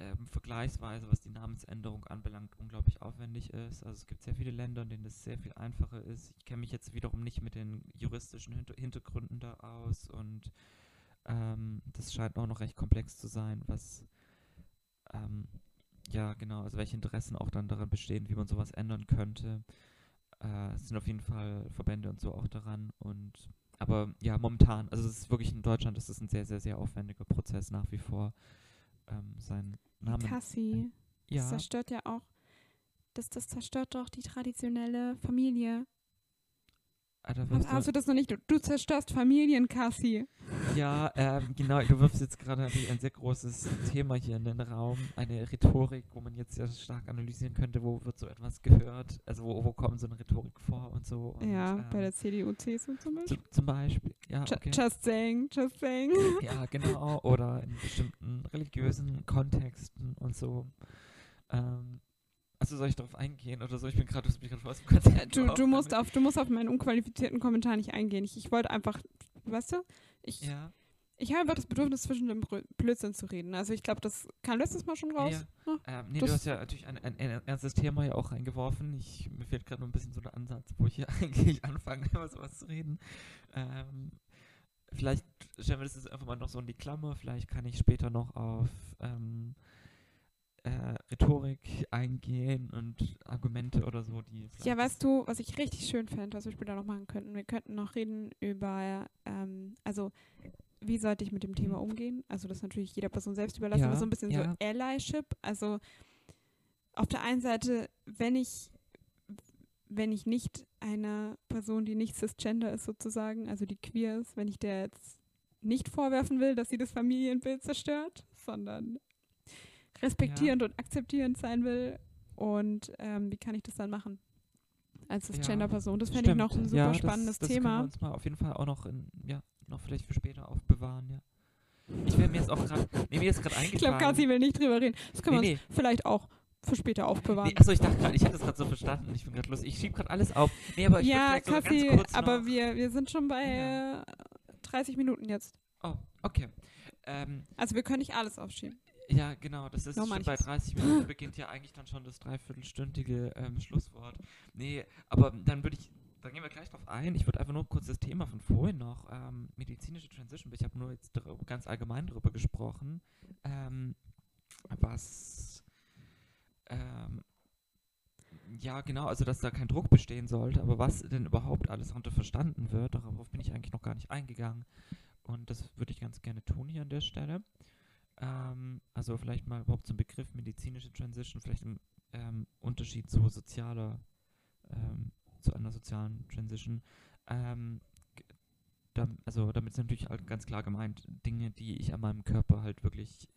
ähm, vergleichsweise, was die Namensänderung anbelangt, unglaublich aufwendig ist. Also es gibt sehr viele Länder, in denen das sehr viel einfacher ist. Ich kenne mich jetzt wiederum nicht mit den juristischen Hinter Hintergründen da aus und ähm, das scheint auch noch recht komplex zu sein, was ähm, ja genau, also welche Interessen auch dann daran bestehen, wie man sowas ändern könnte. Äh, es sind auf jeden Fall Verbände und so auch daran und aber ja, momentan, also es ist wirklich in Deutschland, ist es ein sehr, sehr, sehr aufwendiger Prozess nach wie vor, ähm, seinen Namen. Cassie. Das ja, zerstört ja auch. Das, das zerstört doch die traditionelle Familie. Da Hast, hast du, das noch nicht? Du, du zerstörst Familien, Cassie. ja, ähm, genau, du wirfst jetzt gerade natürlich ein sehr großes Thema hier in den Raum, eine Rhetorik, wo man jetzt sehr stark analysieren könnte, wo wird so etwas gehört, also wo, wo kommt so eine Rhetorik vor und so. Und, ja, ähm, bei der CDU, CSU zum Beispiel. zu, zum Beispiel, ja, okay. Just saying, just saying. Ja, genau. Oder in bestimmten religiösen Kontexten und so. Ähm, also soll ich darauf eingehen oder so? Ich bin gerade aus dem Konzept. Du, du, musst auf, du musst auf meinen unqualifizierten Kommentar nicht eingehen. Ich, ich wollte einfach, weißt du, ich, Ja, ich habe einfach das Bedürfnis, zwischen dem Blödsinn zu reden. Also ich glaube, das kam letztes Mal schon raus. ja. Ah, Ähm, nee, das- du hast ja natürlich ein, ein, ein ernstes Thema ja auch reingeworfen. Ich, mir fehlt gerade noch ein bisschen so der Ansatz, wo ich hier eigentlich anfange, über sowas zu reden. Ähm, vielleicht stellen wir das jetzt einfach mal noch so in die Klammer. Vielleicht kann ich später noch auf ähm, äh, Rhetorik eingehen und Argumente oder so, die Ja, weißt du, was ich richtig schön fände, was wir später noch machen könnten? Wir könnten noch reden über, ähm, also wie sollte ich mit dem Thema umgehen? Also das ist natürlich jeder Person selbst überlassen, Ja, aber so ein bisschen ja. so Allyship. Also auf der einen Seite, wenn ich wenn ich nicht einer Person, die nicht cisgender ist sozusagen, also die queer ist, wenn ich der jetzt nicht vorwerfen will, dass sie das Familienbild zerstört, sondern respektierend und akzeptierend sein will. Und ähm, wie kann ich das dann machen? Als Ja, Cisgender-Person. Das fände ich noch ein super ja, spannendes das, das Können wir Thema. uns mal auf jeden Fall auch noch in, ja, noch vielleicht für später aufbewahren, ja. Ich wäre mir jetzt auch gerade, nee, mir ist gerade Ich glaube, eingefallen. Kasi will nicht drüber reden. Das können nee, wir nee, uns vielleicht auch für später aufbewahren. nee, achso, ich dachte gerade, ich hätte das gerade so verstanden. Ich bin gerade lustig. Ich schiebe gerade alles auf. Nee, aber ich ja, sogar Kasi, ganz kurz aber noch, wir, wir sind schon bei Ja. äh, 30 Minuten jetzt. Oh, okay. Ähm, Also wir können nicht alles aufschieben. Ja, genau, das ist schon bei manches. 30 Minuten beginnt ja eigentlich dann schon das dreiviertelstündige ähm, Schlusswort. Nee, aber dann würde ich, dann gehen wir gleich drauf ein. Ich würde einfach nur kurz das Thema von vorhin noch, ähm, medizinische Transition, ich habe nur jetzt ganz allgemein darüber gesprochen, ähm, was, ähm, ja genau, also dass da kein Druck bestehen sollte, aber was denn überhaupt alles darunter verstanden wird, darauf bin ich eigentlich noch gar nicht eingegangen. Und das würde ich ganz gerne tun hier an der Stelle. Ähm, also vielleicht mal überhaupt zum Begriff medizinische Transition, vielleicht im ähm, Unterschied zu sozialer, ähm, zu einer sozialen Transition. Ähm, dam- also damit ist natürlich halt ganz klar gemeint, Dinge, die ich an meinem Körper halt wirklich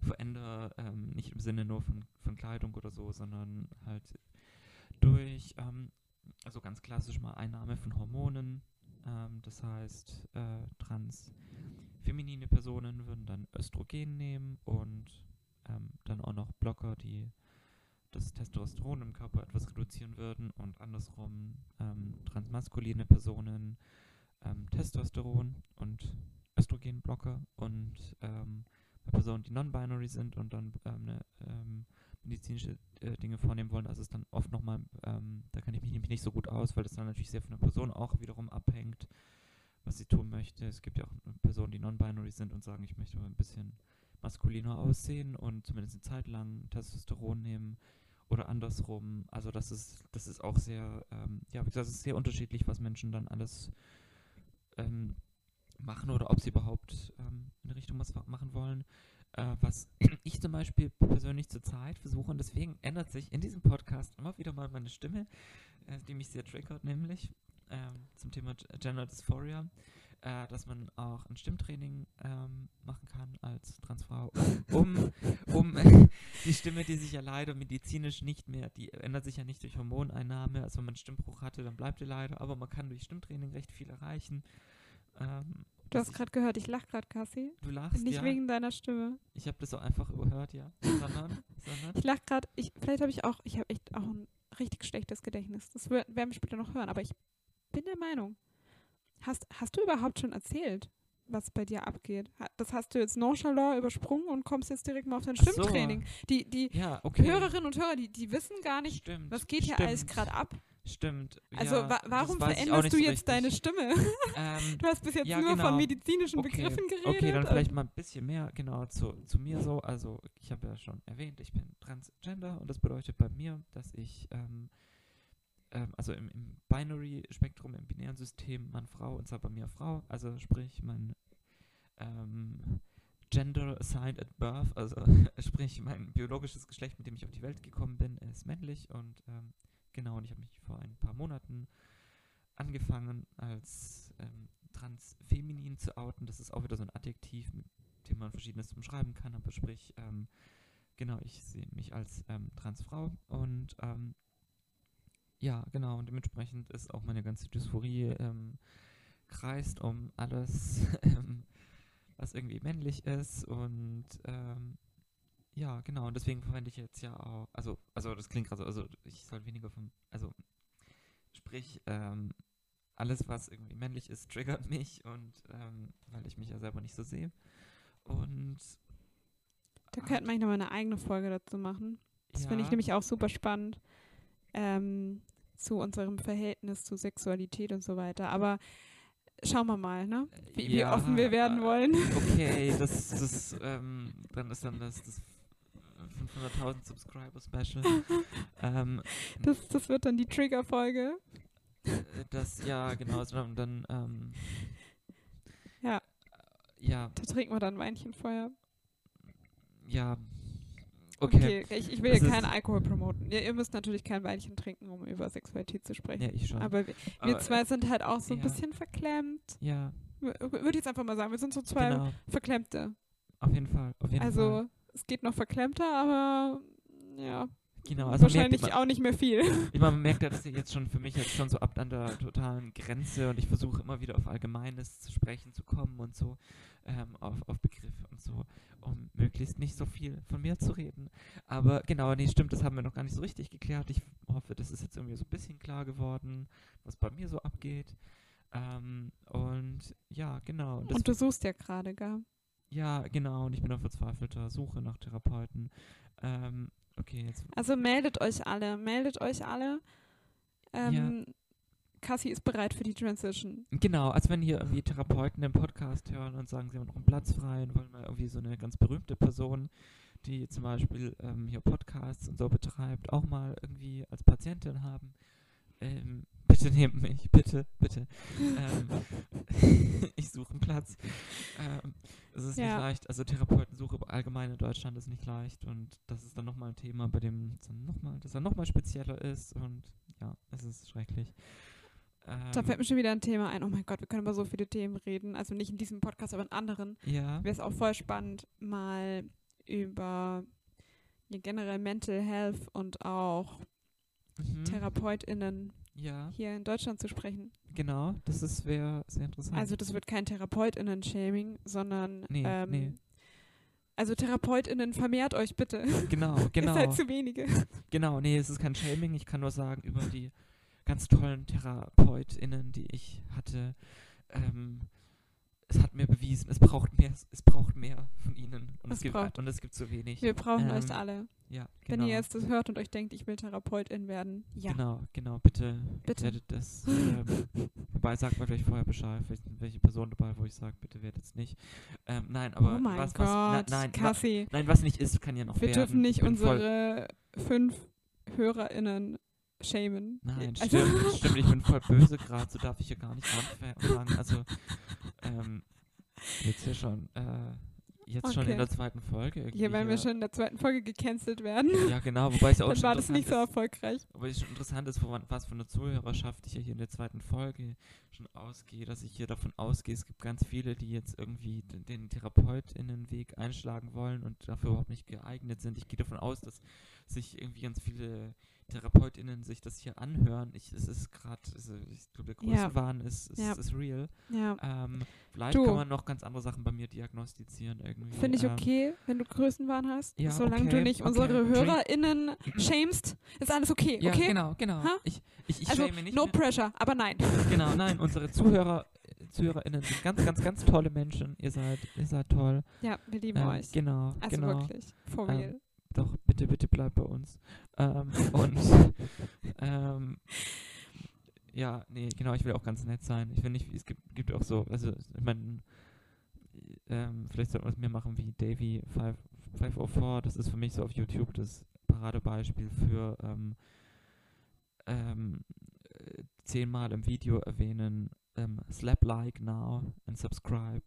verändere, ähm, nicht im Sinne nur von, von Kleidung oder so, sondern halt durch, ähm, also ganz klassisch mal Einnahme von Hormonen. Das heißt, äh, transfeminine Personen würden dann Östrogen nehmen und ähm, dann auch noch Blocker, die das Testosteron im Körper etwas reduzieren würden und andersrum ähm, transmaskuline Personen ähm, Testosteron und Östrogenblocker und ähm, bei Personen, die non-binary sind und dann ähm, ne, ähm, medizinische äh, Dinge vornehmen wollen, also ist dann oft nochmal, ähm, da kann ich mich nämlich nicht so gut aus, weil das dann natürlich sehr von der Person auch wiederum abhängt, was sie tun möchte. Es gibt ja auch Personen, die non-binary sind und sagen, ich möchte mal ein bisschen maskuliner aussehen und zumindest eine Zeit lang Testosteron nehmen oder andersrum. Also das ist, das ist auch sehr, ähm, ja, wie gesagt, es ist sehr unterschiedlich, was Menschen dann alles ähm, machen oder ob sie überhaupt ähm, in Richtung was machen wollen. Äh, was ich zum Beispiel persönlich zurzeit versuche, und deswegen ändert sich in diesem Podcast immer wieder mal meine Stimme, äh, die mich sehr triggert, nämlich ähm, zum Thema Gender Dysphoria äh, dass man auch ein Stimmtraining ähm, machen kann als Transfrau, um, um äh, die Stimme, die sich ja leider medizinisch nicht mehr, die ändert sich ja nicht durch Hormoneinnahme, also wenn man Stimmbruch hatte, dann bleibt die leider, aber man kann durch Stimmtraining recht viel erreichen. Ähm, du hast gerade gehört, ich lache gerade, Cassie. Du lachst, Nicht ja. wegen deiner Stimme. Ich habe das so einfach überhört, ja. Sondern, sondern Ich lache gerade, ich, vielleicht habe ich auch, ich habe echt auch ein richtig schlechtes Gedächtnis. Das werden wir später noch hören, aber ich bin der Meinung, Hast, hast du überhaupt schon erzählt, was bei dir abgeht? Das hast du jetzt nonchalant übersprungen und kommst jetzt direkt mal auf dein Ach so. Stimmtraining. Die, die ja, okay. Hörerinnen und Hörer, die, die wissen gar nicht, Stimmt, was geht hier stimmt, alles gerade ab. Stimmt. Also ja, wa warum veränderst du so jetzt deine Stimme? Ähm, Du hast bis jetzt Ja, nur genau. von medizinischen Okay, Begriffen geredet. Okay, dann vielleicht mal ein bisschen mehr genau zu, zu mir so. Also ich habe ja schon erwähnt, ich bin transgender und das bedeutet bei mir, dass ich ähm, ähm, also im, im Binary-Spektrum, im binären System Mann-Frau und zwar bei mir Frau, also sprich mein ähm, Gender assigned at birth, also sprich mein biologisches Geschlecht, mit dem ich auf die Welt gekommen bin, ist männlich und ähm, genau, und ich habe mich vor ein paar Monaten angefangen als ähm, transfeminin zu outen. Das ist auch wieder so ein Adjektiv, mit dem man verschiedenes umschreiben kann, aber sprich, ähm, genau, ich sehe mich als ähm, Transfrau und ähm, ja, genau, und dementsprechend ist auch meine ganze Dysphorie ähm, kreist um alles, ähm, was irgendwie männlich ist und ähm, ja, genau, und deswegen verwende ich jetzt ja auch, also, also das klingt gerade so, also ich soll weniger vom, also sprich, ähm, alles, was irgendwie männlich ist, triggert mich und ähm, weil ich mich ja selber nicht so sehe. Und Da könnten wir eigentlich noch mal eine eigene Folge dazu machen. Das finde ich ja, nämlich auch super spannend. Ähm, zu unserem Verhältnis zu Sexualität und so weiter. Aber schauen wir mal, ne? Wie, wie ja, offen wir werden äh, wollen. Okay, das, das, ähm, dann ist dann das, das 500.000 Subscriber Special. ähm, Das, das wird dann die Trigger-Folge. äh, das, ja, genau, und dann, ähm, Ja. ja, Da trinken wir dann Weinchenfeuer. ja, okay. Okay, ich, ich will Das hier keinen Alkohol promoten. Ihr, ihr müsst natürlich kein Weinchen trinken, um über Sexualität zu sprechen. Ja, ich schon. Aber wir, wir Aber, zwei sind halt auch so ein ja. bisschen verklemmt. ja, Würde ich jetzt einfach mal sagen, wir sind so zwei genau, Verklemmte. auf jeden Fall, auf jeden Fall. Also es geht noch verklemmter, aber ja, Genau, also merkt, wahrscheinlich man, auch nicht mehr viel. ich meine, man merkt ja, dass ihr jetzt schon für mich jetzt schon so ab an der totalen Grenze und ich versuche immer wieder auf Allgemeines zu sprechen zu kommen und so, ähm, auf, auf Begriffe und so, um möglichst nicht so viel von mir zu reden. Aber genau, nee, stimmt, das haben wir noch gar nicht so richtig geklärt. Ich hoffe, das ist jetzt irgendwie so ein bisschen klar geworden, was bei mir so abgeht. Ähm, und ja, genau. das- Und du suchst ja gerade, gar. ja, genau, und ich bin auf verzweifelter Suche nach Therapeuten. Ähm, okay, jetzt Also meldet euch alle, meldet euch alle. Ähm, Cassie ist bereit für die Transition. Genau, als wenn hier irgendwie Therapeuten den Podcast hören und sagen, sie haben noch einen Platz frei und wollen mal irgendwie so eine ganz berühmte Person, die zum Beispiel ähm, hier Podcasts und so betreibt, auch mal irgendwie als Patientin haben. Ähm, bitte nehmt mich, bitte, bitte. ähm, ich suche einen Platz. Ähm, es ist nicht Ja. leicht, also Therapeutensuche allgemein in Deutschland ist nicht leicht und das ist dann nochmal ein Thema, bei dem es dann nochmal, das dann nochmal spezieller ist und ja, es ist schrecklich. Da Ähm, fällt mir schon wieder ein Thema ein. Oh mein Gott, wir können über so viele Themen reden. Also nicht in diesem Podcast, aber in anderen. Ja. Wäre es auch voll spannend, mal über ja, generell Mental Health und auch Mhm. TherapeutInnen Ja, hier in Deutschland zu sprechen. genau. Das ist wäre sehr interessant. Also das wird kein TherapeutInnen-Shaming, sondern Nee, ähm, nee. also TherapeutInnen vermehrt euch bitte. genau, Ist genau. halt zu wenige. Genau, nee, es ist kein Shaming. Ich kann nur sagen, über die ganz tollen TherapeutInnen, die ich hatte, ähm, es hat mir bewiesen, es braucht mehr, es braucht mehr von ihnen. Und es, Es gibt, braucht- und es gibt zu wenig. Wir brauchen Ähm, euch alle. Ja, Wenn genau. ihr jetzt das hört und euch denkt, ich will Therapeutin werden, ja. Genau, genau, bitte, Bitte. werdet das. Ähm, wobei, sagt mal vielleicht vorher Bescheid, vielleicht sind welche Person dabei, wo ich sage, bitte werdet es nicht. Ähm, nein, aber oh mein was, Gott, was, na, nein, wa, Cassie. nein, was nicht ist, kann ja noch Wir werden. dürfen nicht voll- unsere fünf HörerInnen shamen. Nein, Also- stimmt, stimmt, ich bin voll böse gerade, so darf ich hier gar nicht anfangen. Also, ähm, jetzt hier schon, äh, jetzt schon Okay. in der zweiten Folge irgendwie. Hier werden wir hier- schon in der zweiten Folge gecancelt werden. Ja, genau, wobei es auch Dann schon war das nicht so interessant erfolgreich. ist, wobei es schon interessant ist, von was für eine Zuhörerschaft ich ja hier in der zweiten Folge schon ausgehe, dass ich hier davon ausgehe, es gibt ganz viele, die jetzt irgendwie den, den TherapeutInnenweg einschlagen wollen und dafür überhaupt nicht geeignet sind. Ich gehe davon aus, dass sich irgendwie ganz viele TherapeutInnen sich das hier anhören. Ich, es ist gerade, also ich glaube, der Ja. Größenwahn ist, ist, Ja. ist real. Ja. Ähm, vielleicht Du. kann man noch ganz andere Sachen bei mir diagnostizieren irgendwie. Finde ich ähm, okay, wenn du Größenwahn hast. ja, Solange okay, du nicht okay. unsere Drink- HörerInnen shamest, ist alles okay. Ja, okay? genau, genau. Ha? Ich, ich, ich also, nicht no mehr. pressure, aber nein. Genau, nein, unsere Zuhörer, ZuhörerInnen sind ganz, ganz, ganz tolle Menschen. Ihr seid, ihr seid toll. Ja, wir lieben Ähm, euch. Genau, Also genau. wirklich. For Ähm, real. Doch, bitte, bitte bleibt bei uns. Ähm, und ähm, ja, nee, genau, ich will auch ganz nett sein. Ich finde nicht, es gibt, gibt auch so, also ich meine, ähm, vielleicht sollten wir es mehr machen wie Davy 5, 504. Das ist für mich so auf YouTube das Paradebeispiel für ähm, ähm, äh, zehnmal im Video erwähnen, ähm, slap like now and subscribe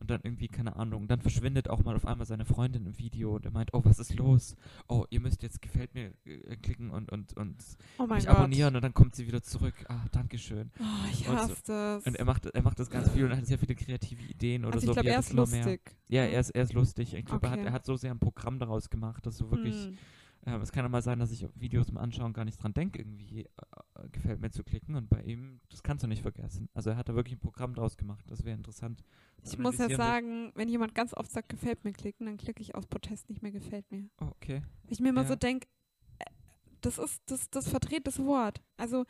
und dann irgendwie, keine Ahnung, dann verschwindet auch mal auf einmal seine Freundin im Video und er meint, oh, was ist los? Oh, ihr müsst jetzt gefällt mir äh, klicken und, und, und Oh mich Gott. abonnieren und dann kommt sie wieder zurück. Ah, Dankeschön. Oh, ich Und so- hasse das. Und er macht, er macht das ganz viel und hat sehr viele kreative Ideen oder also so. ich glaube, er ist immer mehr- lustig. Ja, er ist, er ist lustig. Ich glaube, er, hat, Okay. er hat so sehr ein Programm daraus gemacht, dass so wirklich Hm. Ähm, es kann ja mal sein, dass ich Videos im Anschauen gar nicht dran denke, irgendwie äh, äh, gefällt mir zu klicken und bei ihm, das kannst du nicht vergessen. Also er hat da wirklich ein Programm draus gemacht, das wäre interessant. Ich muss ja sagen, wenn jemand ganz oft sagt, gefällt mir klicken, dann klicke ich aus Protest nicht mehr gefällt mir. Oh, okay. Weil ich mir immer Ja. so denke, das ist das, das verdreht das Wort. Also,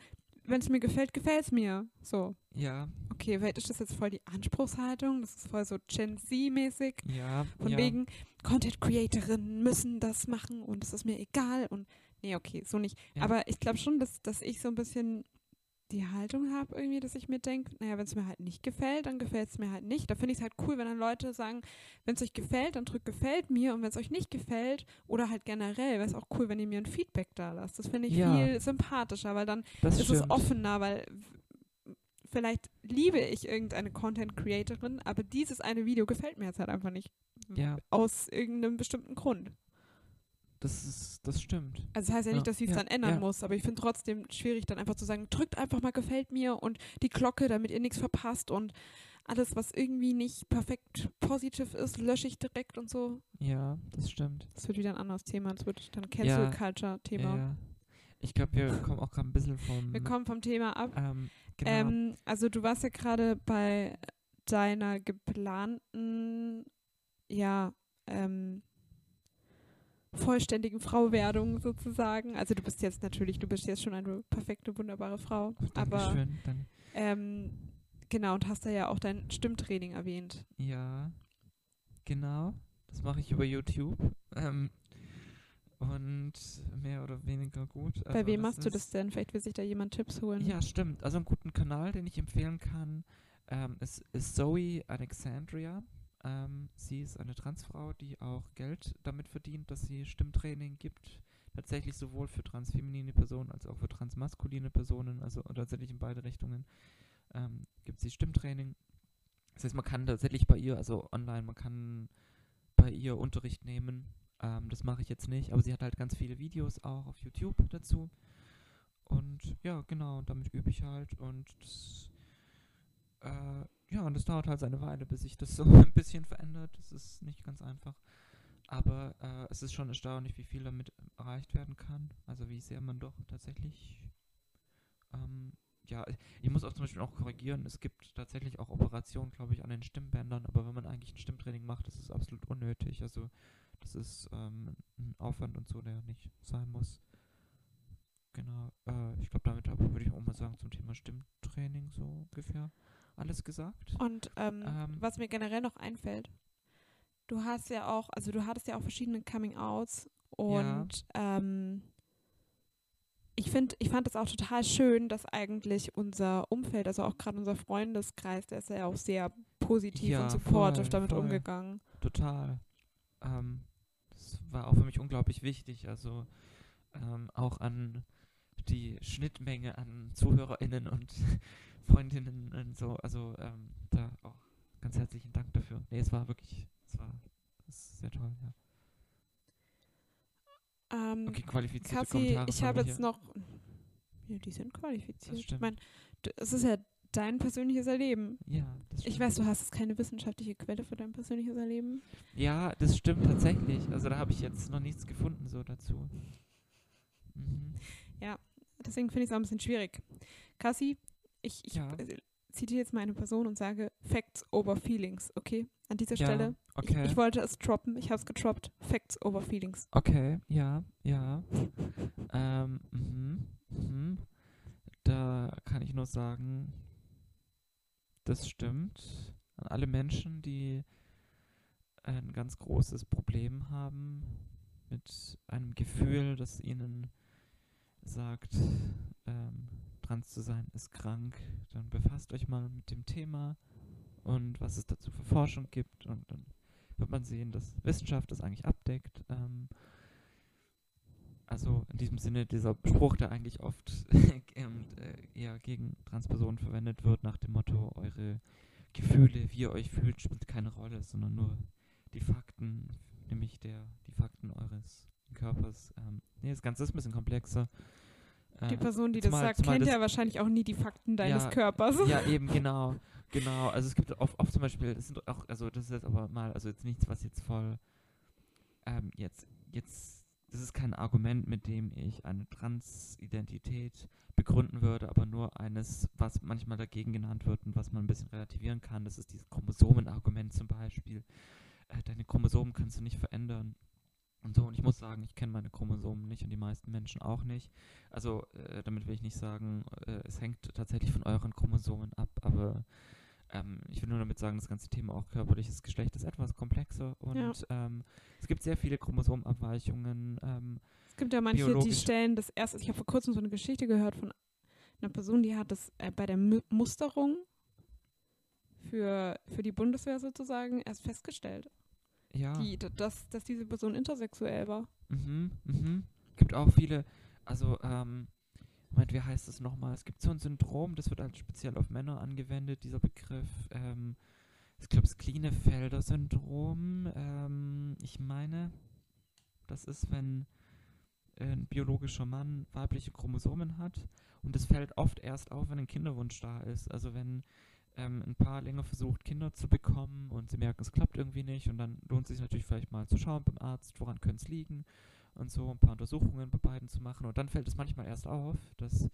wenn es mir gefällt, gefällt es mir. So. Ja, Okay, vielleicht ist das jetzt voll die Anspruchshaltung. Das ist voll so Gen Z-mäßig. ja. Von ja. wegen, Content-Creatorinnen müssen das machen und es ist mir egal. Und nee, okay, so nicht. Ja. Aber ich glaube schon, dass, dass ich so ein bisschen die Haltung habe, irgendwie, dass ich mir denke, naja, wenn es mir halt nicht gefällt, dann gefällt es mir halt nicht. Da finde ich es halt cool, wenn dann Leute sagen, wenn es euch gefällt, dann drückt gefällt mir und wenn es euch nicht gefällt oder halt generell, wäre es auch cool, wenn ihr mir ein Feedback da lasst. Das finde ich Ja. viel sympathischer, weil dann das ist stimmt. es offener, weil vielleicht liebe ich irgendeine Content-Creatorin, aber dieses eine Video gefällt mir jetzt halt einfach nicht. Ja, Aus irgendeinem bestimmten Grund. Das ist, das stimmt. Also das heißt ja Ja, nicht, dass sie es ja, dann ändern ja. muss, aber ich finde trotzdem schwierig, dann einfach zu sagen, drückt einfach mal gefällt mir und die Glocke, damit ihr nichts verpasst und alles, was irgendwie nicht perfekt positiv ist, lösche ich direkt und so. Ja, das stimmt. Das wird wieder ein anderes Thema. Das wird dann Cancel Ja, Culture Thema. Ja. Ich glaube, wir kommen auch gerade ein bisschen vom. Wir kommen vom Thema ab. Ähm, genau. Ähm, also du warst ja gerade bei deiner geplanten, ja, ähm, vollständigen Frauwerdung sozusagen. Also du bist jetzt natürlich, du bist jetzt schon eine perfekte, wunderbare Frau. Oh, aber Dankeschön. Danke. ähm, genau, und hast da ja auch dein Stimmtraining erwähnt. Ja, genau. Das mache ich über YouTube. Ähm, und mehr oder weniger gut. bei Also wem machst du das denn? Vielleicht will sich da jemand Tipps holen. Ja, stimmt. Also einen guten Kanal, den ich empfehlen kann, ähm, ist, ist Zoe Alexandria. Ähm, sie ist eine Transfrau, die auch Geld damit verdient, dass sie Stimmtraining gibt. Tatsächlich sowohl für transfeminine Personen als auch für transmaskuline Personen, also tatsächlich in beide Richtungen ähm, gibt sie Stimmtraining. Das heißt, man kann tatsächlich bei ihr, also online, man kann bei ihr Unterricht nehmen. Ähm, das mache ich jetzt nicht, aber sie hat halt ganz viele Videos auch auf YouTube dazu. Und ja, genau, damit übe ich halt und das, äh, ja, und das dauert halt seine Weile, bis sich das so ein bisschen verändert. Das ist nicht ganz einfach. Aber äh, es ist schon erstaunlich, wie viel damit erreicht werden kann. Also wie sehr man doch tatsächlich ähm, ja, ich muss auch zum Beispiel auch korrigieren, es gibt tatsächlich auch Operationen, glaube ich, an den Stimmbändern, aber wenn man eigentlich ein Stimmtraining macht, ist es absolut unnötig. Also das ist ähm, ein Aufwand und so, der nicht sein muss. Genau, äh, ich glaube, damit würde ich auch mal sagen, zum Thema Stimmtraining so ungefähr alles gesagt. Und ähm, ähm, was mir generell noch einfällt, du hast ja auch, also du hattest ja auch verschiedene Coming-Outs und ja. ähm, ich finde, ich fand es auch total schön, dass eigentlich unser Umfeld, also auch gerade unser Freundeskreis, der ist ja auch sehr positiv ja, und supportive damit voll. umgegangen. Total. Ähm, das war auch für mich unglaublich wichtig. Also ähm, auch an die Schnittmenge an ZuhörerInnen und Freundinnen und so. Also ähm, da auch ganz herzlichen Dank dafür. Nee, es war wirklich, es war sehr toll, ja. Ähm, okay, qualifizierte Kassi, Kommentare ich habe jetzt noch. Ja, die sind qualifiziert. Ich meine, es ist ja dein persönliches Erleben. Ja, das stimmt. Ich weiß, du hast jetzt keine wissenschaftliche Quelle für dein persönliches Erleben. Ja, das stimmt tatsächlich. Also da habe ich jetzt noch nichts gefunden so dazu. Mhm. Deswegen finde ich es auch ein bisschen schwierig. Kassi, ich, ich ja. zitiere jetzt mal eine Person und sage Facts over Feelings, okay? An dieser ja, Stelle. Okay. Ich, ich, wollte es droppen, ich habe es getroppt. Facts over Feelings. Okay, ja, ja. ähm, mhm, mhm. Da kann ich nur sagen, das stimmt. An alle Menschen, die ein ganz großes Problem haben mit einem Gefühl, das ihnen sagt, ähm, trans zu sein ist krank, dann befasst euch mal mit dem Thema und was es dazu für Forschung gibt und dann wird man sehen, dass Wissenschaft das eigentlich abdeckt. Ähm, also in diesem Sinne dieser Spruch, der eigentlich oft und, äh, eher gegen Transpersonen verwendet wird, nach dem Motto, eure Gefühle, wie ihr euch fühlt, spielt keine Rolle, sondern nur die Fakten, nämlich der, die Fakten eures Körpers. Ähm, nee, das Ganze ist ein bisschen komplexer. Die Person, die das sagt, kennt ja wahrscheinlich auch nie die Fakten deines ja, Körpers. Ja, eben, genau. Genau. Also es gibt oft, oft zum Beispiel, das sind auch, also das ist jetzt aber mal, also jetzt nichts, was jetzt voll ähm, jetzt, jetzt, das ist kein Argument, mit dem ich eine Transidentität begründen würde, aber nur eines, was manchmal dagegen genannt wird und was man ein bisschen relativieren kann. Das ist dieses Chromosomenargument zum Beispiel. Äh, deine Chromosomen kannst du nicht verändern. Und so, und ich muss sagen, ich kenne meine Chromosomen nicht und die meisten Menschen auch nicht. Also, äh, damit will ich nicht sagen, äh, es hängt tatsächlich von euren Chromosomen ab, aber ähm, ich will nur damit sagen, das ganze Thema auch körperliches Geschlecht ist etwas komplexer und ja. ähm, es gibt sehr viele Chromosomenabweichungen. Ähm, es gibt ja manche, die stellen das erst, ich habe vor kurzem so eine Geschichte gehört von einer Person, die hat das äh, bei der M Musterung für, für die Bundeswehr sozusagen erst festgestellt ja. die, dass, dass diese Person intersexuell war. Mhm, mhm. Gibt auch viele, also, ähm, Moment, wie heißt das nochmal? Es gibt so ein Syndrom, das wird halt speziell auf Männer angewendet, dieser Begriff. Ähm, ich glaube, das Klinefelder-Syndrom. Ähm, ich meine, das ist, wenn ein biologischer Mann weibliche Chromosomen hat und es fällt oft erst auf, wenn ein Kinderwunsch da ist. Also wenn ähm, ein Paar länger versucht, Kinder zu bekommen und sie merken, es klappt irgendwie nicht und dann lohnt es sich natürlich vielleicht mal zu schauen beim Arzt, woran könnte es liegen und so ein paar Untersuchungen bei beiden zu machen. Und dann fällt es manchmal erst auf, dass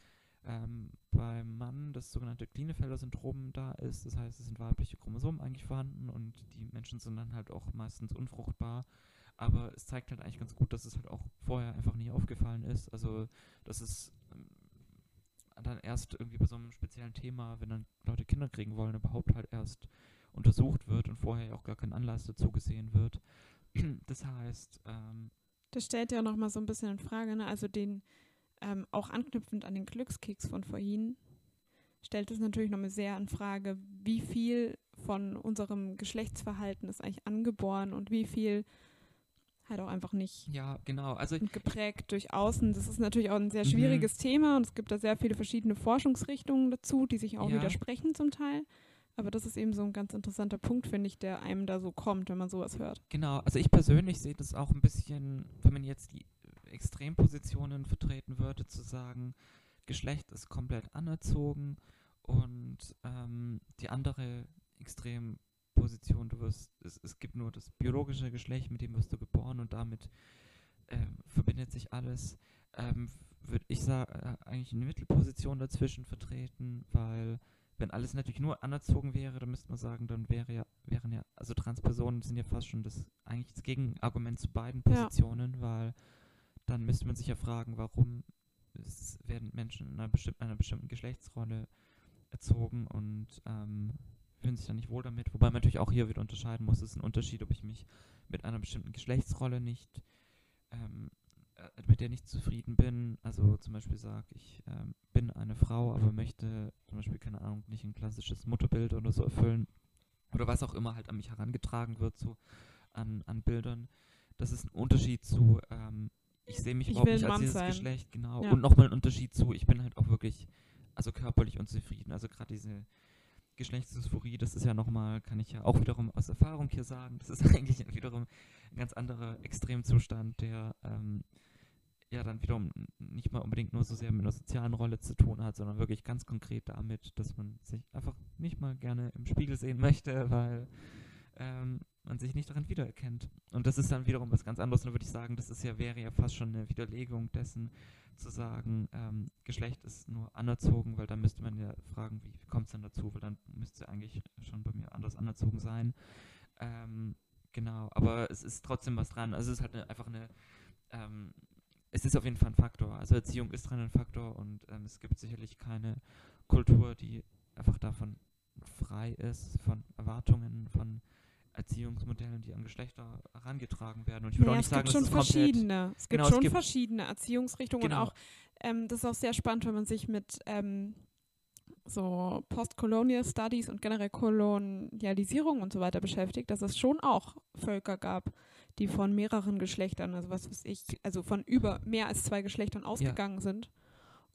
ähm, beim Mann das sogenannte Klinefelder-Syndrom da ist, das heißt, es sind weibliche Chromosomen eigentlich vorhanden und die Menschen sind dann halt auch meistens unfruchtbar. Aber es zeigt halt eigentlich ganz gut, dass es halt auch vorher einfach nie aufgefallen ist. Also, dass es ähm, dann erst irgendwie bei so einem speziellen Thema, wenn dann Leute Kinder kriegen wollen, überhaupt halt erst untersucht wird und vorher auch gar kein Anlass dazu gesehen wird. Das heißt, ähm, das stellt ja nochmal so ein bisschen in Frage, ne? Also den ähm, auch anknüpfend an den Glückskeks von vorhin, stellt es natürlich nochmal sehr in Frage, wie viel von unserem Geschlechtsverhalten ist eigentlich angeboren und wie viel halt auch einfach nicht ja, genau. also geprägt durch Außen. Das ist natürlich auch ein sehr mhm. schwieriges mhm. Thema und es gibt da sehr viele verschiedene Forschungsrichtungen dazu, die sich auch ja. widersprechen zum Teil. Aber das ist eben so ein ganz interessanter Punkt, finde ich, der einem da so kommt, wenn man sowas hört. Genau, also ich persönlich sehe das auch ein bisschen, wenn man jetzt die Extrempositionen vertreten würde, zu sagen, Geschlecht ist komplett anerzogen und ähm, die andere Extremposition Mittelposition, du wirst, es, es gibt nur das biologische Geschlecht, mit dem wirst du geboren und damit ähm, verbindet sich alles. Ähm, Würde ich sagen, äh, eigentlich eine Mittelposition dazwischen vertreten, weil wenn alles natürlich nur anerzogen wäre, dann müsste man sagen, dann wäre ja, wären ja, also Transpersonen sind ja fast schon das eigentlich das Gegenargument zu beiden Ja. Positionen, weil dann müsste man sich ja fragen, warum es werden Menschen in einer, bestimm einer bestimmten Geschlechtsrolle erzogen und ähm, fühlen sich dann nicht wohl damit. Wobei man natürlich auch hier wieder unterscheiden muss, es ist ein Unterschied, ob ich mich mit einer bestimmten Geschlechtsrolle nicht, ähm, äh, mit der nicht zufrieden bin. Also zum Beispiel sage ich, ähm, bin eine Frau, aber möchte zum Beispiel, keine Ahnung, nicht ein klassisches Mutterbild oder so erfüllen. Oder was auch immer halt an mich herangetragen wird, so an, an Bildern. Das ist ein Unterschied zu, ähm, ich sehe mich Ich überhaupt nicht als Mann dieses sein. Geschlecht, genau. Ja. Und nochmal ein Unterschied zu, ich bin halt auch wirklich, also körperlich unzufrieden. Also gerade diese Geschlechtsdysphorie, das ist ja nochmal, kann ich ja auch wiederum aus Erfahrung hier sagen, das ist eigentlich wiederum ein ganz anderer Extremzustand, der ähm, ja dann wiederum nicht mal unbedingt nur so sehr mit einer sozialen Rolle zu tun hat, sondern wirklich ganz konkret damit, dass man sich einfach nicht mal gerne im Spiegel sehen möchte, weil ähm, man sich nicht darin wiedererkennt. Und das ist dann wiederum was ganz anderes. Und da würde ich sagen, das ist ja, wäre ja fast schon eine Widerlegung dessen, zu sagen, ähm, Geschlecht ist nur anerzogen, weil dann müsste man ja fragen, wie, kommt es denn dazu? Weil dann müsste eigentlich schon bei mir anders anerzogen sein. Ähm, genau, aber es ist trotzdem was dran. Also es ist halt eine, einfach eine, ähm, es ist auf jeden Fall ein Faktor. Also Erziehung ist dran ein Faktor und ähm, es gibt sicherlich keine Kultur, die einfach davon frei ist, von Erwartungen, von Erziehungsmodellen, die an Geschlechter herangetragen werden. Und ich würde Ja, auch nicht es sagen, gibt schon es verschiedene. Es gibt Genau, es schon gibt- verschiedene Erziehungsrichtungen Genau. und auch, ähm, das ist auch sehr spannend, wenn man sich mit ähm, so Postcolonial Studies und generell Kolonialisierung und so weiter beschäftigt, dass es schon auch Völker gab, die von mehreren Geschlechtern, also was weiß ich, also von über mehr als zwei Geschlechtern ausgegangen sind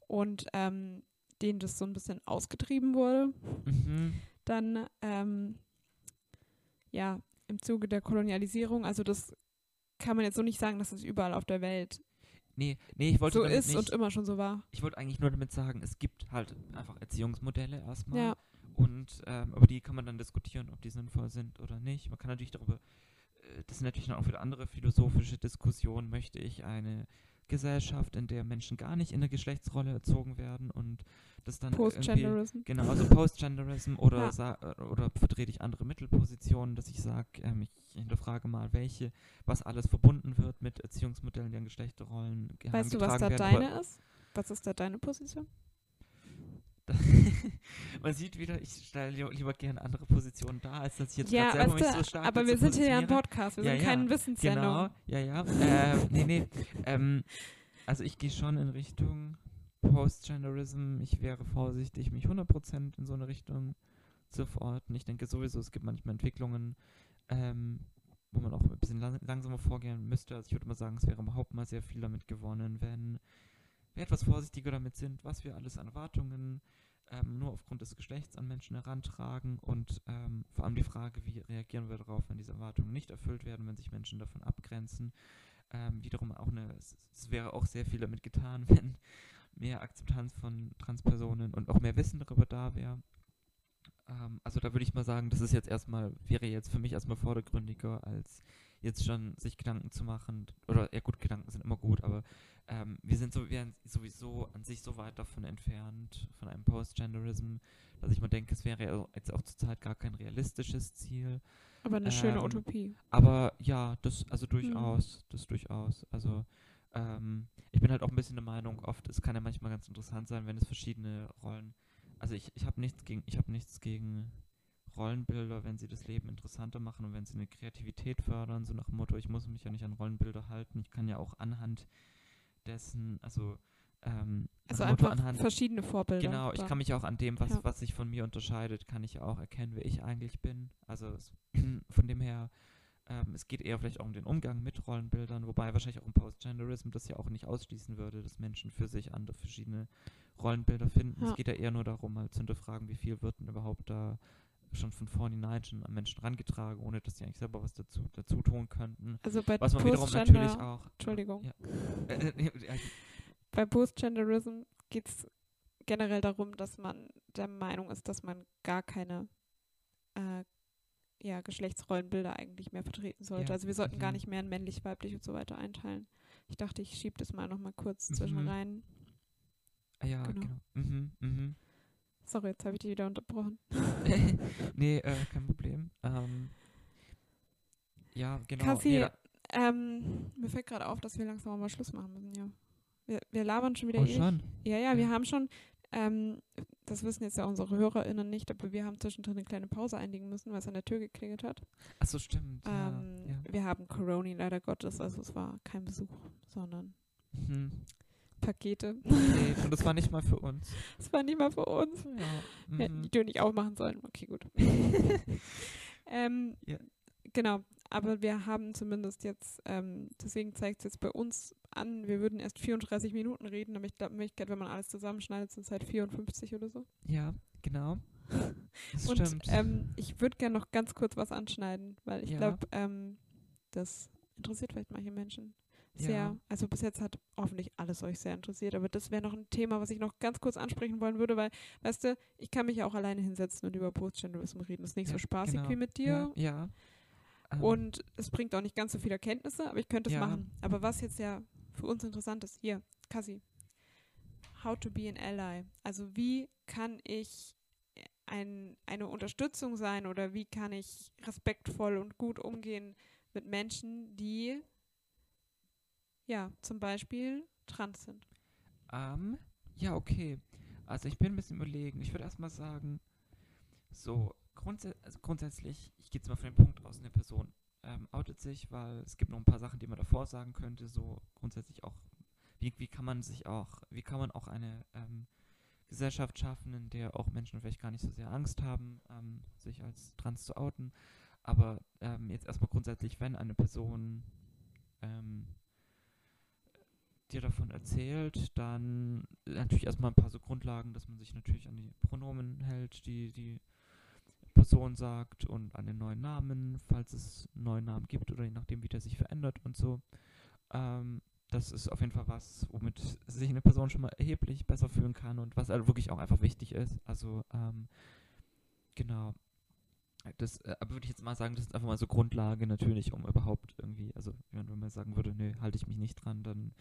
und ähm, denen das so ein bisschen ausgetrieben wurde Mhm. dann ähm, ja im Zuge der Kolonialisierung, also das kann man jetzt so nicht sagen, dass es überall auf der Welt Nee, nee, ich wollte so ist nicht, und immer schon so war. ich wollte eigentlich nur damit sagen, es gibt halt einfach Erziehungsmodelle erstmal Ja. und ähm, über die kann man dann diskutieren, ob die sinnvoll sind oder nicht. Man kann natürlich darüber, äh, das sind natürlich dann auch wieder andere philosophische Diskussionen, möchte ich eine Gesellschaft, in der Menschen gar nicht in der Geschlechtsrolle erzogen werden und das dann Postgenderism. Genau, also Postgenderism oder, Ja. oder vertrete ich andere Mittelpositionen, dass ich sage, ähm, ich hinterfrage mal, welche, was alles verbunden wird mit Erziehungsmodellen, die an Geschlechterrollen Weißt du, was da werden. deine ist? Was ist da deine Position? Man sieht wieder, ich stelle li lieber gerne andere Positionen dar, als dass ich jetzt Ja, gerade selber mich so stark aber wir sind hier ja ein. Podcast, wir Ja, sind ja, keine Wissenssendung. Genau, ja, ja. ähm, nee, nee. Ähm, also ich gehe schon in Richtung Postgenderism. Ich wäre vorsichtig, mich 100% in so eine Richtung zu verorten. Ich denke sowieso, es gibt manchmal Entwicklungen, ähm, wo man auch ein bisschen lang langsamer vorgehen müsste. Also ich würde mal sagen, es wäre überhaupt mal sehr viel damit gewonnen, wenn wir etwas vorsichtiger damit sind, was wir alles an Erwartungen ähm, nur aufgrund des Geschlechts an Menschen herantragen und ähm, vor allem die Frage, wie reagieren wir darauf, wenn diese Erwartungen nicht erfüllt werden, wenn sich Menschen davon abgrenzen. Ähm, wiederum auch eine, es, wäre auch sehr viel damit getan, wenn mehr Akzeptanz von Transpersonen und auch mehr Wissen darüber da wäre. Ähm, also da würde ich mal sagen, das ist jetzt erstmal, wäre jetzt für mich erstmal vordergründiger, als jetzt schon sich Gedanken zu machen. Oder ja gut, Gedanken sind immer gut, aber ähm, wir sind so, wir sind sowieso an sich so weit davon entfernt, von einem Postgenderism, dass ich mal denke, es wäre jetzt auch zurzeit gar kein realistisches Ziel. Aber eine schöne Ähm, Utopie. Aber ja, das, also Mhm. durchaus, das durchaus. Also ähm, ich bin halt auch ein bisschen der Meinung, oft, es kann ja manchmal ganz interessant sein, wenn es verschiedene Rollen, also ich, ich habe nichts gegen, ich habe nichts gegen Rollenbilder, wenn sie das Leben interessanter machen und wenn sie eine Kreativität fördern, so nach dem Motto, ich muss mich ja nicht an Rollenbilder halten, ich kann ja auch anhand dessen, also ähm, Also einfach anhand, verschiedene Vorbilder. Genau, ich kann mich auch an dem, was, Ja. was sich von mir unterscheidet, kann ich ja auch erkennen, wer ich eigentlich bin. Also es, von dem her, ähm, es geht eher vielleicht auch um den Umgang mit Rollenbildern, wobei wahrscheinlich auch im Postgenderism das ja auch nicht ausschließen würde, dass Menschen für sich andere verschiedene Rollenbilder finden. Ja. Es geht ja eher nur darum, mal zu hinterfragen, wie viel wird denn überhaupt da schon von vornherein schon an Menschen rangetragen, ohne dass sie eigentlich selber was dazu, dazu tun könnten. Also bei Was man wiederum natürlich auch. Entschuldigung. Ja. Äh, bei Postgenderism geht es generell darum, dass man der Meinung ist, dass man gar keine äh, ja, Geschlechtsrollenbilder eigentlich mehr vertreten sollte. Ja, Also wir sollten gar mhm. nicht mehr in männlich, weiblich und so weiter einteilen. Ich dachte, ich schiebe das mal nochmal kurz Mhm. zwischen rein. Ah, ja, Genau. genau. Mhm, mhm. Sorry, jetzt habe ich dich wieder unterbrochen. nee, äh, kein Problem. Ähm, ja, genau. Kassi, nee, ähm, mir fällt gerade auf, dass wir langsam mal Schluss machen müssen, ja. Wir, wir labern schon wieder oh, schon. Ja, ja, wir Ja. haben schon, ähm, das wissen jetzt ja unsere HörerInnen nicht, aber wir haben zwischendrin eine kleine Pause einlegen müssen, weil es an der Tür geklingelt hat. Achso, stimmt. Ja, Ähm, ja. Wir haben Corona leider Gottes, also es war kein Besuch, sondern Mhm. Pakete. Nee, und das war nicht mal für uns. Das war nicht mal für uns. Ja. Wir hätten Mhm. die Tür nicht aufmachen sollen. Okay, gut. ähm, Ja. Genau, aber wir haben zumindest jetzt, ähm, deswegen zeigt es jetzt bei uns an, wir würden erst 34 Minuten reden, aber ich glaube, wenn man alles zusammenschneidet, sind es halt 54 oder so. Ja, genau. Das Und stimmt. ähm, ich würde gerne noch ganz kurz was anschneiden, weil ich Ja. glaube, ähm, das interessiert vielleicht manche Menschen sehr. Ja. Also bis jetzt hat hoffentlich alles euch sehr interessiert, aber das wäre noch ein Thema, was ich noch ganz kurz ansprechen wollen würde, weil, weißt du, ich kann mich ja auch alleine hinsetzen und über Postgenderism reden. Das ist nicht so Ja, spaßig genau. wie mit ja, dir. ja. Ähm, Und es bringt auch nicht ganz so viele Erkenntnisse, aber ich könnte es Ja. machen. Aber was jetzt ja für uns interessant ist, hier, Kassi, how to be an ally. Also wie kann ich ein, eine Unterstützung sein oder wie kann ich respektvoll und gut umgehen mit Menschen, die ja zum Beispiel trans sind. Ähm, ja, okay. Also ich bin ein bisschen überlegen. Ich würde erstmal sagen, so grundsä also grundsätzlich, ich gehe jetzt mal von dem Punkt aus, eine Person ähm, outet sich, weil es gibt noch ein paar Sachen, die man davor sagen könnte, so grundsätzlich auch, wie, wie kann man sich auch, wie kann man auch eine ähm, Gesellschaft schaffen, in der auch Menschen vielleicht gar nicht so sehr Angst haben, ähm, sich als trans zu outen. Aber ähm, jetzt erstmal grundsätzlich, wenn eine Person ähm, dir davon erzählt, dann natürlich erstmal ein paar so Grundlagen, dass man sich natürlich an die Pronomen hält, die die Person sagt und an den neuen Namen, falls es einen neuen Namen gibt oder je nachdem, wie der sich verändert und so. Ähm, das ist auf jeden Fall was, womit sich eine Person schon mal erheblich besser fühlen kann und was halt wirklich auch einfach wichtig ist. Also, ähm, genau. Das, äh, aber würde ich jetzt mal sagen, das ist einfach mal so Grundlage natürlich, um überhaupt irgendwie, also wenn man sagen würde, nö, halte ich mich nicht dran, dann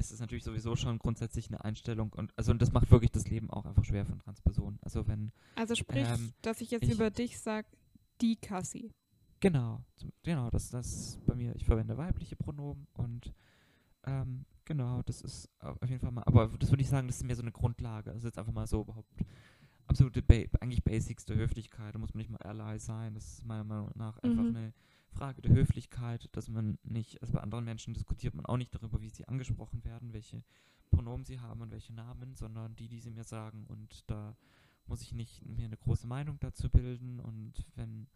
ist es natürlich sowieso schon grundsätzlich eine Einstellung und also und das macht wirklich das Leben auch einfach schwer von Transpersonen. Also wenn, Also sprich, Ähm, dass ich jetzt ich- über dich sage, die Kassi. genau, genau, das das bei mir, ich verwende weibliche Pronomen und ähm, genau, das ist auf jeden Fall mal, aber das würde ich sagen, das ist mehr so eine Grundlage. Also jetzt einfach mal so überhaupt absolute ba eigentlich Basics der Höflichkeit, da muss man nicht mal Ally sein, das ist meiner Meinung nach einfach Mhm. eine Frage der Höflichkeit, dass man nicht, also bei anderen Menschen diskutiert man auch nicht darüber, wie sie angesprochen werden, welche Pronomen sie haben und welche Namen, sondern die, die sie mir sagen und da muss ich nicht mir eine große Meinung dazu bilden und wenn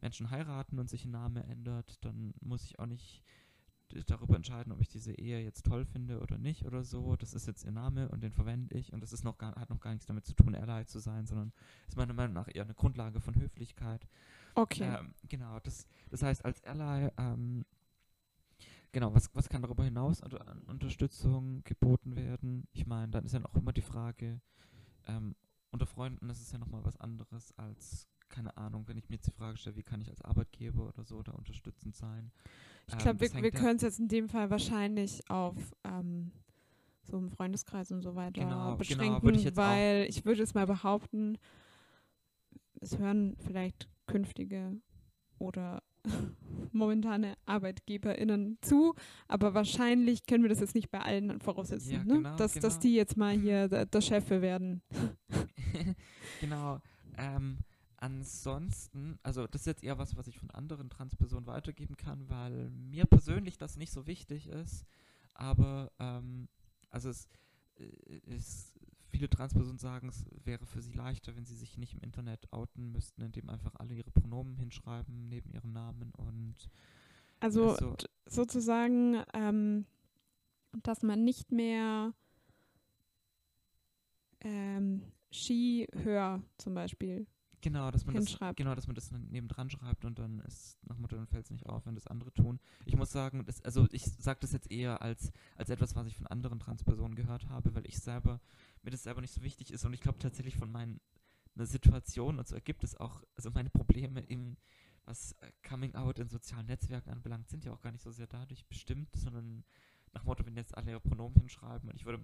Menschen heiraten und sich ein Name ändert, dann muss ich auch nicht darüber entscheiden, ob ich diese Ehe jetzt toll finde oder nicht oder so. Das ist jetzt ihr Name und den verwende ich und das ist noch gar, hat noch gar nichts damit zu tun, Ally zu sein, sondern ist meiner Meinung nach eher eine Grundlage von Höflichkeit. Okay. Ähm, genau, das, das heißt, als Ally, ähm, genau, was, was kann darüber hinaus an, an Unterstützung geboten werden? Ich meine, dann ist ja noch immer die Frage, ähm, unter Freunden ist es ja nochmal was anderes als, keine Ahnung, wenn ich mir jetzt die Frage stelle, wie kann ich als Arbeitgeber oder so da unterstützend sein? Ich Ähm, glaube, wir, wir können es jetzt in dem Fall wahrscheinlich auf ähm, so im Freundeskreis und so weiter Genau, genau, beschränken, würde ich auch- weil ich würde es mal behaupten, es hören vielleicht künftige oder momentane ArbeitgeberInnen zu, aber wahrscheinlich können wir das jetzt nicht bei allen voraussetzen, Ja, ne? genau, dass, dass genau. die jetzt mal hier der, der Chefe werden. genau. Ähm, ansonsten, also das ist jetzt eher was, was ich von anderen Transpersonen weitergeben kann, weil mir persönlich das nicht so wichtig ist. Aber ähm, also es äh, ist, viele Transpersonen sagen, es wäre für sie leichter, wenn sie sich nicht im Internet outen müssten, indem einfach alle ihre Pronomen hinschreiben neben ihrem Namen und Also Also- d- sozusagen, ähm, dass man nicht mehr ähm, Ski, Hör zum Beispiel. Genau, dass man das, genau, dass man das nebendran schreibt und dann ist nach Motto, dann fällt es nicht auf, wenn das andere tun. Ich muss sagen, das, also ich sage das jetzt eher als, als etwas, was ich von anderen Transpersonen gehört habe, weil ich selber, mir das selber nicht so wichtig ist. Und ich glaube tatsächlich von meiner Situation und so ergibt es auch, also meine Probleme im was äh, Coming Out in sozialen Netzwerken anbelangt, sind ja auch gar nicht so sehr dadurch bestimmt, sondern nach Motto, wenn jetzt alle ihre Pronomen hinschreiben und ich würde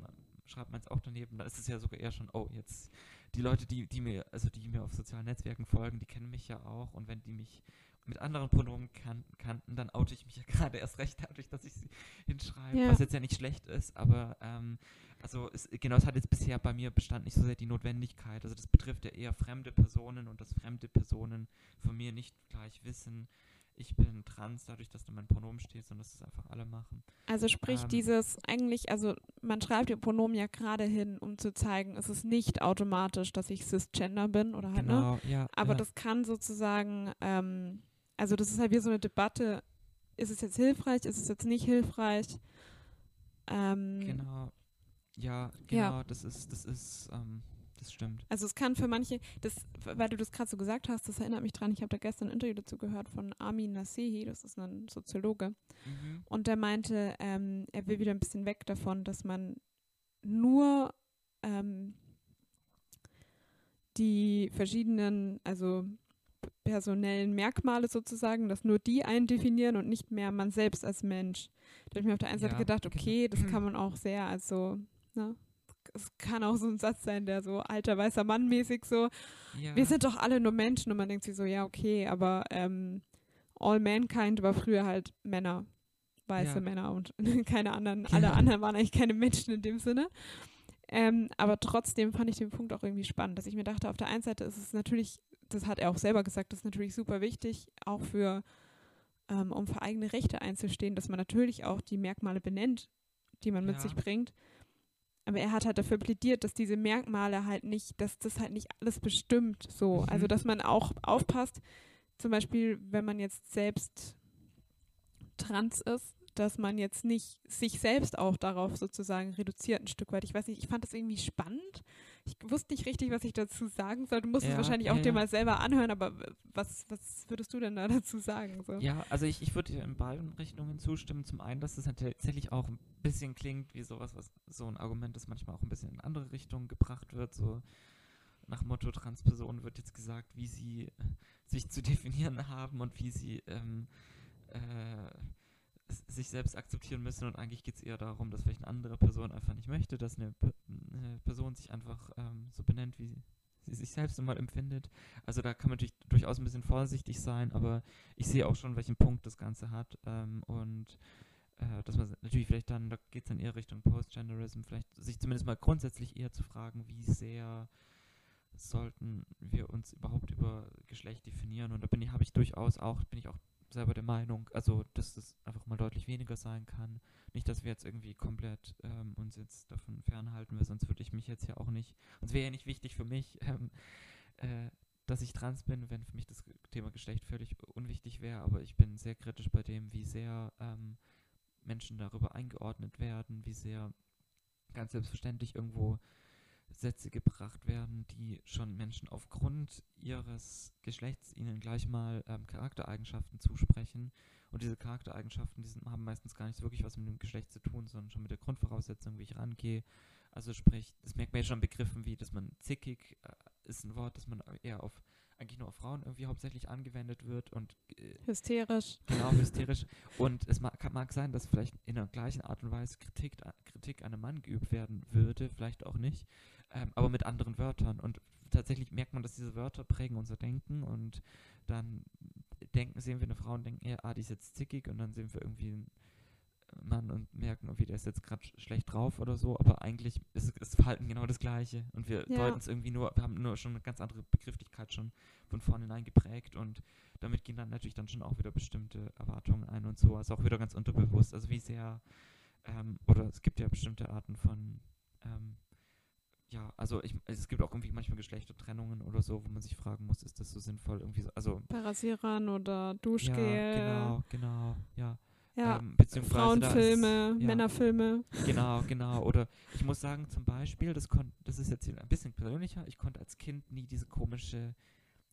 schreibt man es auch daneben, dann ist es ja sogar eher schon, oh, jetzt die Leute, die, die mir, also die mir auf sozialen Netzwerken folgen, die kennen mich ja auch und wenn die mich mit anderen Pronomen kan kannten, dann oute ich mich ja gerade erst recht dadurch, dass ich sie hinschreibe, ja. was jetzt ja nicht schlecht ist, aber ähm, also es, genau, es hat jetzt bisher bei mir bestand nicht so sehr die Notwendigkeit. Also das betrifft ja eher fremde Personen und dass fremde Personen von mir nicht gleich wissen, ich bin trans, dadurch, dass da mein Pronomen steht, sondern dass das einfach alle machen. Also sprich ähm, dieses eigentlich, also man schreibt ihr Pronomen ja gerade hin, um zu zeigen, es ist nicht automatisch, dass ich cisgender bin oder halt, ne? genau, ne? Ja, Aber ja. das kann sozusagen, ähm, also das ist halt wie so eine Debatte, ist es jetzt hilfreich, ist es jetzt nicht hilfreich? Ähm, genau. Ja, genau, ja. das ist, das ist, ähm, das stimmt. Also es kann für manche, das, weil du das gerade so gesagt hast, das erinnert mich dran, ich habe da gestern ein Interview dazu gehört von Armin Nasehi, das ist ein Soziologe. Mhm. Und der meinte, ähm, er will wieder ein bisschen weg davon, dass man nur ähm, die verschiedenen, also personellen Merkmale sozusagen, dass nur die einen definieren und nicht mehr man selbst als Mensch. Da habe ich mir auf der einen Seite ja, gedacht, okay, genau. das kann man auch sehr also Ne? Es kann auch so ein Satz sein, der so alter weißer Mann mäßig so, ja. wir sind doch alle nur Menschen und man denkt sich so, ja, okay, aber ähm, All Mankind war früher halt Männer, weiße ja. Männer und keine anderen, ja. alle anderen waren eigentlich keine Menschen in dem Sinne. Ähm, aber trotzdem fand ich den Punkt auch irgendwie spannend, dass ich mir dachte, auf der einen Seite ist es natürlich, das hat er auch selber gesagt, das ist natürlich super wichtig, auch für, ähm, um für eigene Rechte einzustehen, dass man natürlich auch die Merkmale benennt, die man mit sich bringt. Aber er hat halt dafür plädiert, dass diese Merkmale halt nicht, dass das halt nicht alles bestimmt so. Mhm. Also dass man auch aufpasst, zum Beispiel, wenn man jetzt selbst trans ist, dass man jetzt nicht sich selbst auch darauf sozusagen reduziert ein Stück weit. Ich weiß nicht, ich fand das irgendwie spannend. Ich wusste nicht richtig, was ich dazu sagen soll. Du musst ja, es wahrscheinlich auch ja, dir mal selber anhören, aber was, was würdest du denn da dazu sagen? So? Ja, also ich, ich würde in beiden Richtungen zustimmen. Zum einen, dass es das tatsächlich auch ein bisschen klingt wie sowas, was so ein Argument, das manchmal auch ein bisschen in andere Richtungen gebracht wird, so nach Motto Transpersonen wird jetzt gesagt, wie sie sich zu definieren haben und wie sie ähm, äh, sich selbst akzeptieren müssen und eigentlich geht es eher darum, dass vielleicht eine andere Person einfach nicht möchte, dass eine, eine Person sich einfach ähm, so benennt, wie sie sich selbst immer empfindet. Also da kann man natürlich durchaus ein bisschen vorsichtig sein, aber ich sehe auch schon, welchen Punkt das Ganze hat ähm, und äh, dass man natürlich vielleicht dann, da geht es dann eher Richtung Postgenderism, vielleicht sich zumindest mal grundsätzlich eher zu fragen, wie sehr sollten wir uns überhaupt über Geschlecht definieren und da bin ich, habe ich durchaus auch, bin ich auch selber der Meinung, also dass das einfach mal deutlich weniger sein kann. Nicht, dass wir jetzt irgendwie komplett ähm, uns jetzt davon fernhalten, weil sonst würde ich mich jetzt ja auch nicht, es wäre ja nicht wichtig für mich, ähm, äh, dass ich trans bin, wenn für mich das Thema Geschlecht völlig unwichtig wäre, aber ich bin sehr kritisch bei dem, wie sehr ähm, Menschen darüber eingeordnet werden, wie sehr ganz selbstverständlich irgendwo Sätze gebracht werden, die schon Menschen aufgrund ihres Geschlechts ihnen gleich mal ähm, Charaktereigenschaften zusprechen. Und diese Charaktereigenschaften, die sind, haben meistens gar nicht wirklich was mit dem Geschlecht zu tun, sondern schon mit der Grundvoraussetzung, wie ich rangehe. Also sprich, das merkt man ja schon Begriffen wie, dass man zickig äh, ist ein Wort, das man eher auf eigentlich nur auf Frauen irgendwie hauptsächlich angewendet wird und äh, hysterisch. Genau, hysterisch. und es mag, mag, sein, dass vielleicht in der gleichen Art und Weise Kritik, Kritik an einem Mann geübt werden würde, vielleicht auch nicht ähm, aber mit anderen Wörtern. Und tatsächlich merkt man, dass diese Wörter prägen unser Denken. Und dann denken, sehen wir eine Frau und denken, ja, ah, die ist jetzt zickig. Und dann sehen wir irgendwie einen Mann und merken, irgendwie, der ist jetzt gerade schlecht drauf oder so, aber eigentlich ist das Verhalten genau das gleiche. Und wir ja. deuten es irgendwie nur, wir haben nur schon eine ganz andere Begrifflichkeit schon von vornherein geprägt. Und damit gehen dann natürlich dann schon auch wieder bestimmte Erwartungen ein und so, also auch wieder ganz unterbewusst, also wie sehr, ähm, oder es gibt ja bestimmte Arten von ähm, ja, also ich, es gibt auch irgendwie manchmal Geschlechtertrennungen oder so, wo man sich fragen muss, ist das so sinnvoll irgendwie so, also Parasierern oder Duschgel. Ja, genau, genau, ja. Ja, ähm, beziehungsweise Frauenfilme, ist, ja, Männerfilme. Genau, genau. Oder ich muss sagen, zum Beispiel, das, das ist jetzt ein bisschen persönlicher, ich konnte als Kind nie diese komische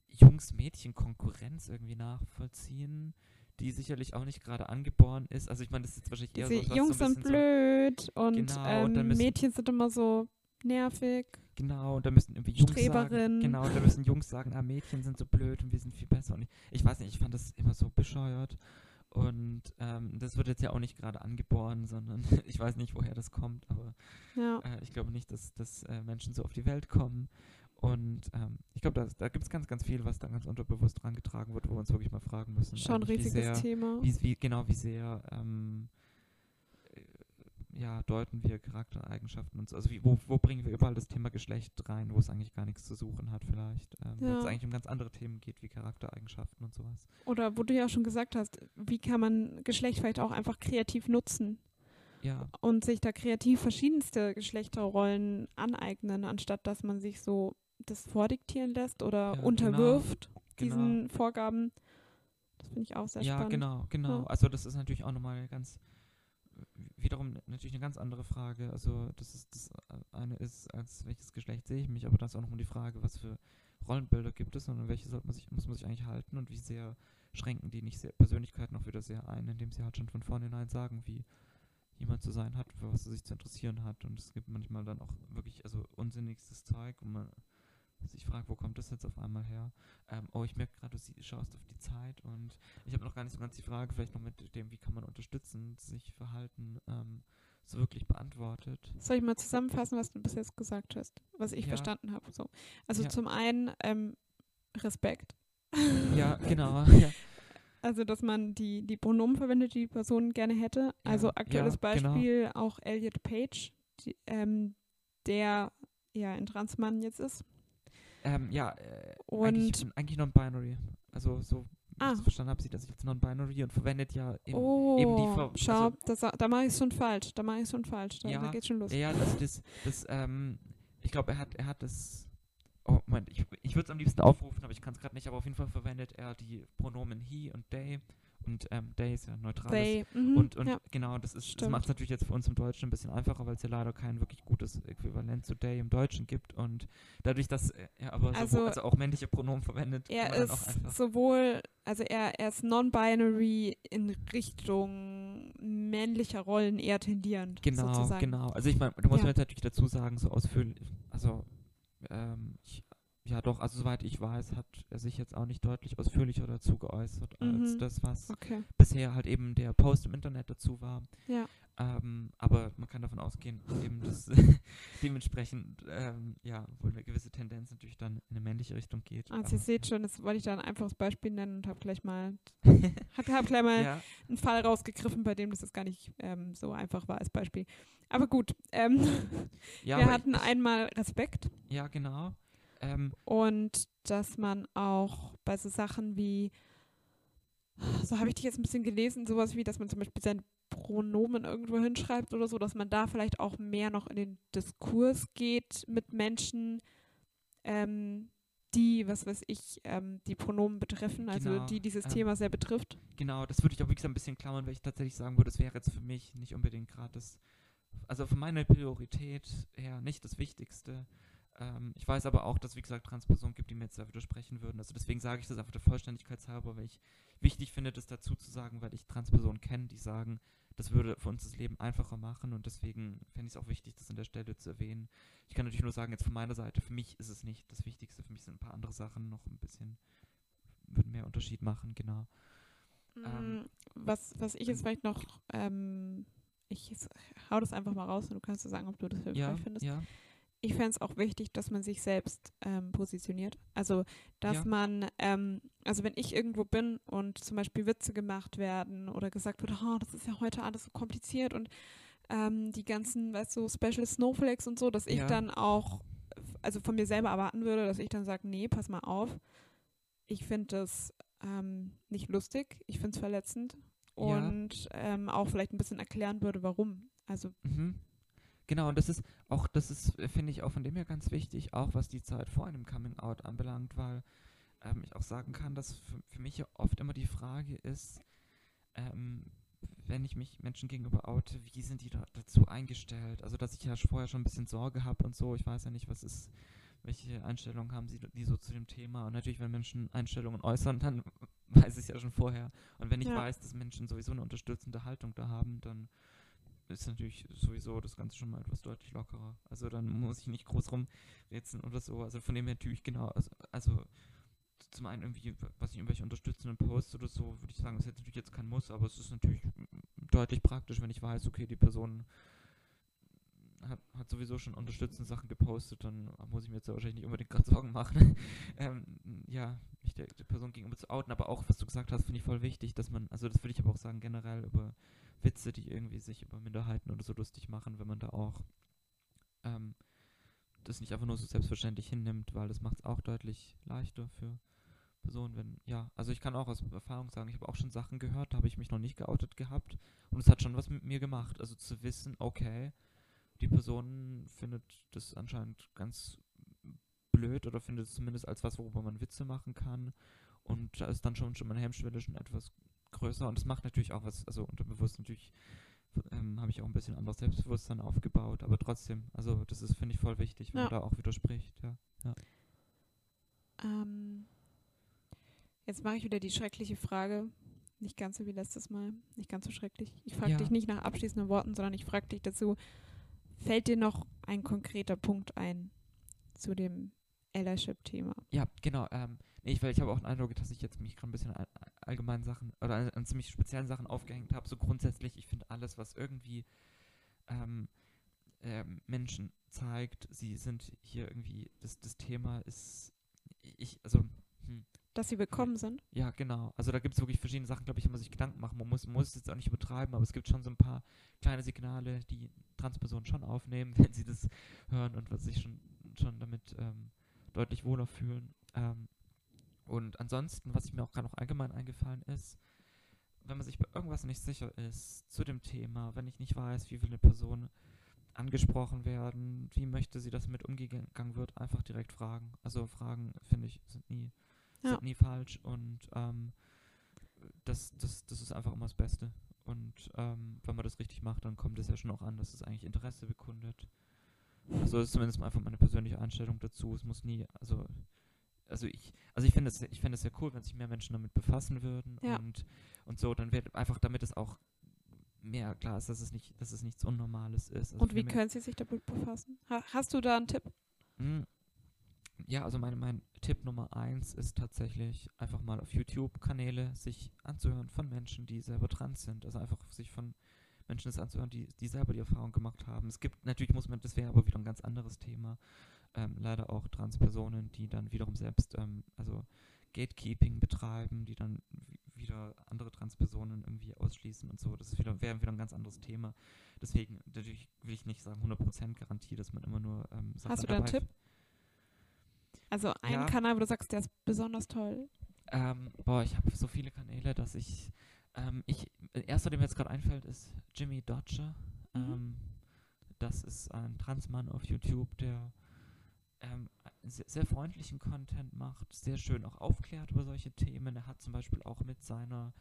Jungs-Mädchen-Konkurrenz irgendwie nachvollziehen, die sicherlich auch nicht gerade angeboren ist. Also ich meine, das ist jetzt wahrscheinlich eher Diese so Jungs so sind blöd so, und, genau, ähm, und Mädchen sind immer so nervig. Genau, und da müssen irgendwie Jungs Streberin. sagen, genau, da müssen Jungs sagen, ah, Mädchen sind so blöd und wir sind viel besser. Und ich, ich weiß nicht, ich fand das immer so bescheuert. Und ähm, das wird jetzt ja auch nicht gerade angeboren, sondern ich weiß nicht, woher das kommt, aber Ja. äh, ich glaube nicht, dass, dass äh, Menschen so auf die Welt kommen. Und ähm, ich glaube, da, da gibt es ganz, ganz viel, was da ganz unterbewusst drangetragen wird, wo wir uns wirklich mal fragen müssen. Schon ein riesiges sehr, Thema. wie, wie, genau, wie sehr ähm, äh, ja, deuten wir Charaktereigenschaften und so. Also wie, wo, wo bringen wir überall das Thema Geschlecht rein, wo es eigentlich gar nichts zu suchen hat vielleicht. Ähm, Wenn es Ja. eigentlich um ganz andere Themen geht, wie Charaktereigenschaften und sowas. Oder wo du ja auch schon gesagt hast, wie kann man Geschlecht vielleicht auch einfach kreativ nutzen Ja, und sich da kreativ verschiedenste Geschlechterrollen aneignen, anstatt dass man sich so das vordiktieren lässt oder Ja, genau. unterwirft genau. diesen Vorgaben. Das finde ich auch sehr ja, spannend. genau, genau. Ja. Also das ist natürlich auch nochmal ganz wiederum natürlich eine ganz andere Frage. Also das ist das eine ist, als welches Geschlecht sehe ich mich, aber das ist auch nochmal die Frage, was für Rollenbilder gibt es und welche sollte man sich, muss man sich eigentlich halten und wie sehr schränken die nicht sehr Persönlichkeiten auch wieder sehr ein, indem sie halt schon von vornherein sagen, wie jemand zu sein hat, für was er sich zu interessieren hat. Und es gibt manchmal dann auch wirklich also unsinnigstes Zeug, und man sich fragt, wo kommt das jetzt auf einmal her? Ähm, oh, ich merke gerade, du schaust auf die Zeit und ich habe noch gar nicht so ganz die Frage, vielleicht noch mit dem, wie kann man unterstützen, sich verhalten, ähm, so wirklich beantwortet. Soll ich mal zusammenfassen, was du bis jetzt gesagt hast, was ich Ja. verstanden habe? So. Also Ja. zum einen ähm, Respekt. Ja, genau. Ja, Also, dass man die, die Pronomen verwendet, die die Person gerne hätte. Also aktuelles genau. Beispiel auch Elliot Page, die, ähm, der ja ein Transmann jetzt ist. Ähm, ja äh, Und eigentlich, eigentlich non-binary. Also so, wie Ah. ich es verstanden habe, sieht sich als non-binary und verwendet ja eben, oh, eben die Ver- schau, also- das, da mache ich es schon falsch. Da mache ich es schon falsch. Da, Ja, da geht's schon los. Ja, also das, das ähm, ich glaube, er hat, er hat das. Oh, Moment, ich, ich würde es am liebsten aufrufen, aber ich kann es gerade nicht. Aber auf jeden Fall verwendet er die Pronomen he und they. Und ähm, they ist ja neutral. They, mhm, Und, und ja. genau, das, ist- das macht es natürlich jetzt für uns im Deutschen ein bisschen einfacher, weil es ja leider kein wirklich gutes Äquivalent zu day im Deutschen gibt. Und dadurch, dass er aber sowohl, Also- also, auch männliche Pronomen verwendet, Er ist sowohl, also er, er ist non-binary in Richtung männlicher Rollen eher tendierend. Genau, sozusagen. genau. Also ich meine, da muss Ja. man jetzt natürlich dazu sagen, so ausführlich, also ähm, ich, ja doch, also soweit ich weiß, hat er sich jetzt auch nicht deutlich ausführlicher dazu geäußert, als Mhm. das, was Okay. bisher halt eben der Post im Internet dazu war. Ja. Ähm, aber man kann davon ausgehen, eben dass dementsprechend ähm, ja wohl eine gewisse Tendenz natürlich dann in eine männliche Richtung geht. Also aber, ihr seht schon, das wollte ich da ein einfaches Beispiel nennen und habe gleich mal, hab, hab gleich mal ja, einen Fall rausgegriffen, bei dem das jetzt gar nicht ähm, so einfach war als Beispiel. Aber gut, ähm, ja, wir aber hatten ich, einmal Respekt ja genau. Ähm, und dass man auch bei so Sachen wie, so habe ich dich jetzt ein bisschen gelesen, sowas wie, dass man zum Beispiel seine Pronomen irgendwo hinschreibt oder so, dass man da vielleicht auch mehr noch in den Diskurs geht mit Menschen, ähm, die, was weiß ich, ähm, die Pronomen betreffen, also Genau, die dieses ähm, Thema sehr betrifft. Genau, das würde ich auch wirklich so ein bisschen klammern, weil ich tatsächlich sagen würde, das wäre jetzt für mich nicht unbedingt gerade das, also von meiner Priorität her nicht das Wichtigste. Ähm, ich weiß aber auch, dass es, wie gesagt, Transpersonen gibt, die mir jetzt da widersprechen würden. Also deswegen sage ich das einfach der Vollständigkeit halber, weil ich wichtig finde, das dazu zu sagen, weil ich Transpersonen kenne, die sagen, das würde für uns das Leben einfacher machen und deswegen fände ich es auch wichtig, das an der Stelle zu erwähnen. Ich kann natürlich nur sagen, jetzt von meiner Seite, für mich ist es nicht das Wichtigste, für mich sind ein paar andere Sachen noch ein bisschen, würden mehr Unterschied machen, genau. Ähm, Mm, was, was ich jetzt vielleicht noch, ähm, ich hau das einfach mal raus und du kannst ja sagen, ob du das hilfreich Ja, findest. ja. Ich fände es auch wichtig, dass man sich selbst ähm, positioniert. Also, dass Ja. man, ähm, also wenn ich irgendwo bin und zum Beispiel Witze gemacht werden oder gesagt wird, oh, das ist ja heute alles so kompliziert und ähm, die ganzen, weißt du, Special Snowflakes und so, dass ich Ja. dann auch, also von mir selber erwarten würde, dass ich dann sage, nee, pass mal auf, ich finde das ähm, nicht lustig, ich finde es verletzend Ja. und ähm, auch vielleicht ein bisschen erklären würde, warum. Also, Mhm. Genau, und das ist auch, das ist, äh, finde ich, auch von dem her ganz wichtig, auch was die Zeit vor einem Coming Out anbelangt, weil ähm, ich auch sagen kann, dass für, für mich ja oft immer die Frage ist, ähm, wenn ich mich Menschen gegenüber oute, wie sind die da, dazu eingestellt? Also, dass ich ja vorher schon ein bisschen Sorge habe und so, ich weiß ja nicht, was ist, welche Einstellungen haben sie die so zu dem Thema? Und natürlich, wenn Menschen Einstellungen äußern, dann weiß ich es ja schon vorher. Und wenn ich Ja. weiß, dass Menschen sowieso eine unterstützende Haltung da haben, dann ist natürlich sowieso das Ganze schon mal etwas deutlich lockerer. Also dann muss ich nicht groß rumrätseln oder so. Also von dem her natürlich genau, also, also zum einen irgendwie, was ich irgendwelche unterstützenden Posts oder so, würde ich sagen, ist jetzt natürlich jetzt kein Muss, aber es ist natürlich deutlich praktisch, wenn ich weiß, okay, die Person hat, hat sowieso schon unterstützende Sachen gepostet, dann muss ich mir jetzt wahrscheinlich nicht unbedingt gerade Sorgen machen. ähm, ja, mich der, der, Person gegenüber zu outen, aber auch, was du gesagt hast, finde ich voll wichtig, dass man, also das würde ich aber auch sagen, generell über Witze, die irgendwie sich über Minderheiten oder so lustig machen, wenn man da auch ähm, das nicht einfach nur so selbstverständlich hinnimmt, weil das macht es auch deutlich leichter für Personen, wenn, ja, also ich kann auch aus Erfahrung sagen, ich habe auch schon Sachen gehört, da habe ich mich noch nicht geoutet gehabt und es hat schon was mit mir gemacht. Also zu wissen, okay, die Person findet das anscheinend ganz blöd oder findet es zumindest als was, worüber man Witze machen kann. Und da ist dann schon, schon meine Hemmschwelle schon etwas größer. Und das macht natürlich auch was, also unterbewusst natürlich ähm, habe ich auch ein bisschen anderes Selbstbewusstsein aufgebaut. Aber trotzdem, also das ist, finde ich, voll wichtig, wenn ja. man da auch widerspricht. Ja. ja. Ähm, jetzt mache ich wieder die schreckliche Frage. Nicht ganz so wie letztes Mal. Nicht ganz so schrecklich. Ich frage ja. dich nicht nach abschließenden Worten, sondern ich frage dich dazu, Fällt dir noch ein konkreter Punkt ein zu dem Allyship-Thema? Ja, genau. Ähm, nee, ich, ich habe auch den Eindruck, dass ich jetzt mich gerade ein bisschen an allgemeinen Sachen oder an, an ziemlich speziellen Sachen aufgehängt habe. So grundsätzlich, ich finde alles, was irgendwie ähm, äh, Menschen zeigt, sie sind hier irgendwie, das, das Thema ist, ich, also dass sie bekommen sind? Ja, genau. Also da gibt es wirklich verschiedene Sachen, glaube ich, wo man sich Gedanken machen. Man muss, muss es jetzt auch nicht übertreiben, aber es gibt schon so ein paar kleine Signale, die Transpersonen schon aufnehmen, wenn sie das hören und sich schon, schon damit ähm, deutlich wohler fühlen. Ähm, und ansonsten, was mir auch gerade noch allgemein eingefallen ist, wenn man sich bei irgendwas nicht sicher ist zu dem Thema, wenn ich nicht weiß, wie will eine Person angesprochen werden, wie möchte sie, dass mit umgegangen wird, einfach direkt fragen. Also Fragen, finde ich, sind nie ja. sind nie falsch und ähm, das, das, das ist einfach immer das Beste. Und ähm, wenn man das richtig macht, dann kommt es ja schon auch an, dass es eigentlich Interesse bekundet. Also das ist zumindest einfach meine persönliche Einstellung dazu. Es muss nie, also also ich, also ich finde es, ich finde es sehr cool, wenn sich mehr Menschen damit befassen würden ja. und, und so, dann wird einfach, damit es auch mehr klar ist, dass es nicht, dass es nichts Unnormales ist. Also und wie können Sie sich damit befassen? Ha hast du da einen Tipp? Hm, ja, also mein, mein Tipp Nummer eins ist tatsächlich einfach mal auf YouTube-Kanäle sich anzuhören von Menschen, die selber trans sind. Also einfach sich von Menschen das anzuhören, die, die selber die Erfahrung gemacht haben. Es gibt, natürlich muss man, das wäre aber wieder ein ganz anderes Thema, ähm, leider auch Transpersonen, die dann wiederum selbst, ähm, also Gatekeeping betreiben, die dann wieder andere Transpersonen irgendwie ausschließen und so. Das wieder, wäre wieder ein ganz anderes Thema. Deswegen, natürlich will ich nicht sagen 100% Garantie, dass man immer nur ähm, Sachen Hast du da einen Tipp? Also einen ja. Kanal, wo du sagst, der ist besonders toll. Ähm, boah, ich habe so viele Kanäle, dass ich, ähm, ich, erster, der mir jetzt gerade einfällt, ist Jimmy Dodger. Mhm. Ähm, das ist ein Transmann auf YouTube, der ähm, sehr, sehr, freundlichen Content macht, sehr schön auch aufklärt über solche Themen. Er hat zum Beispiel auch mit seiner,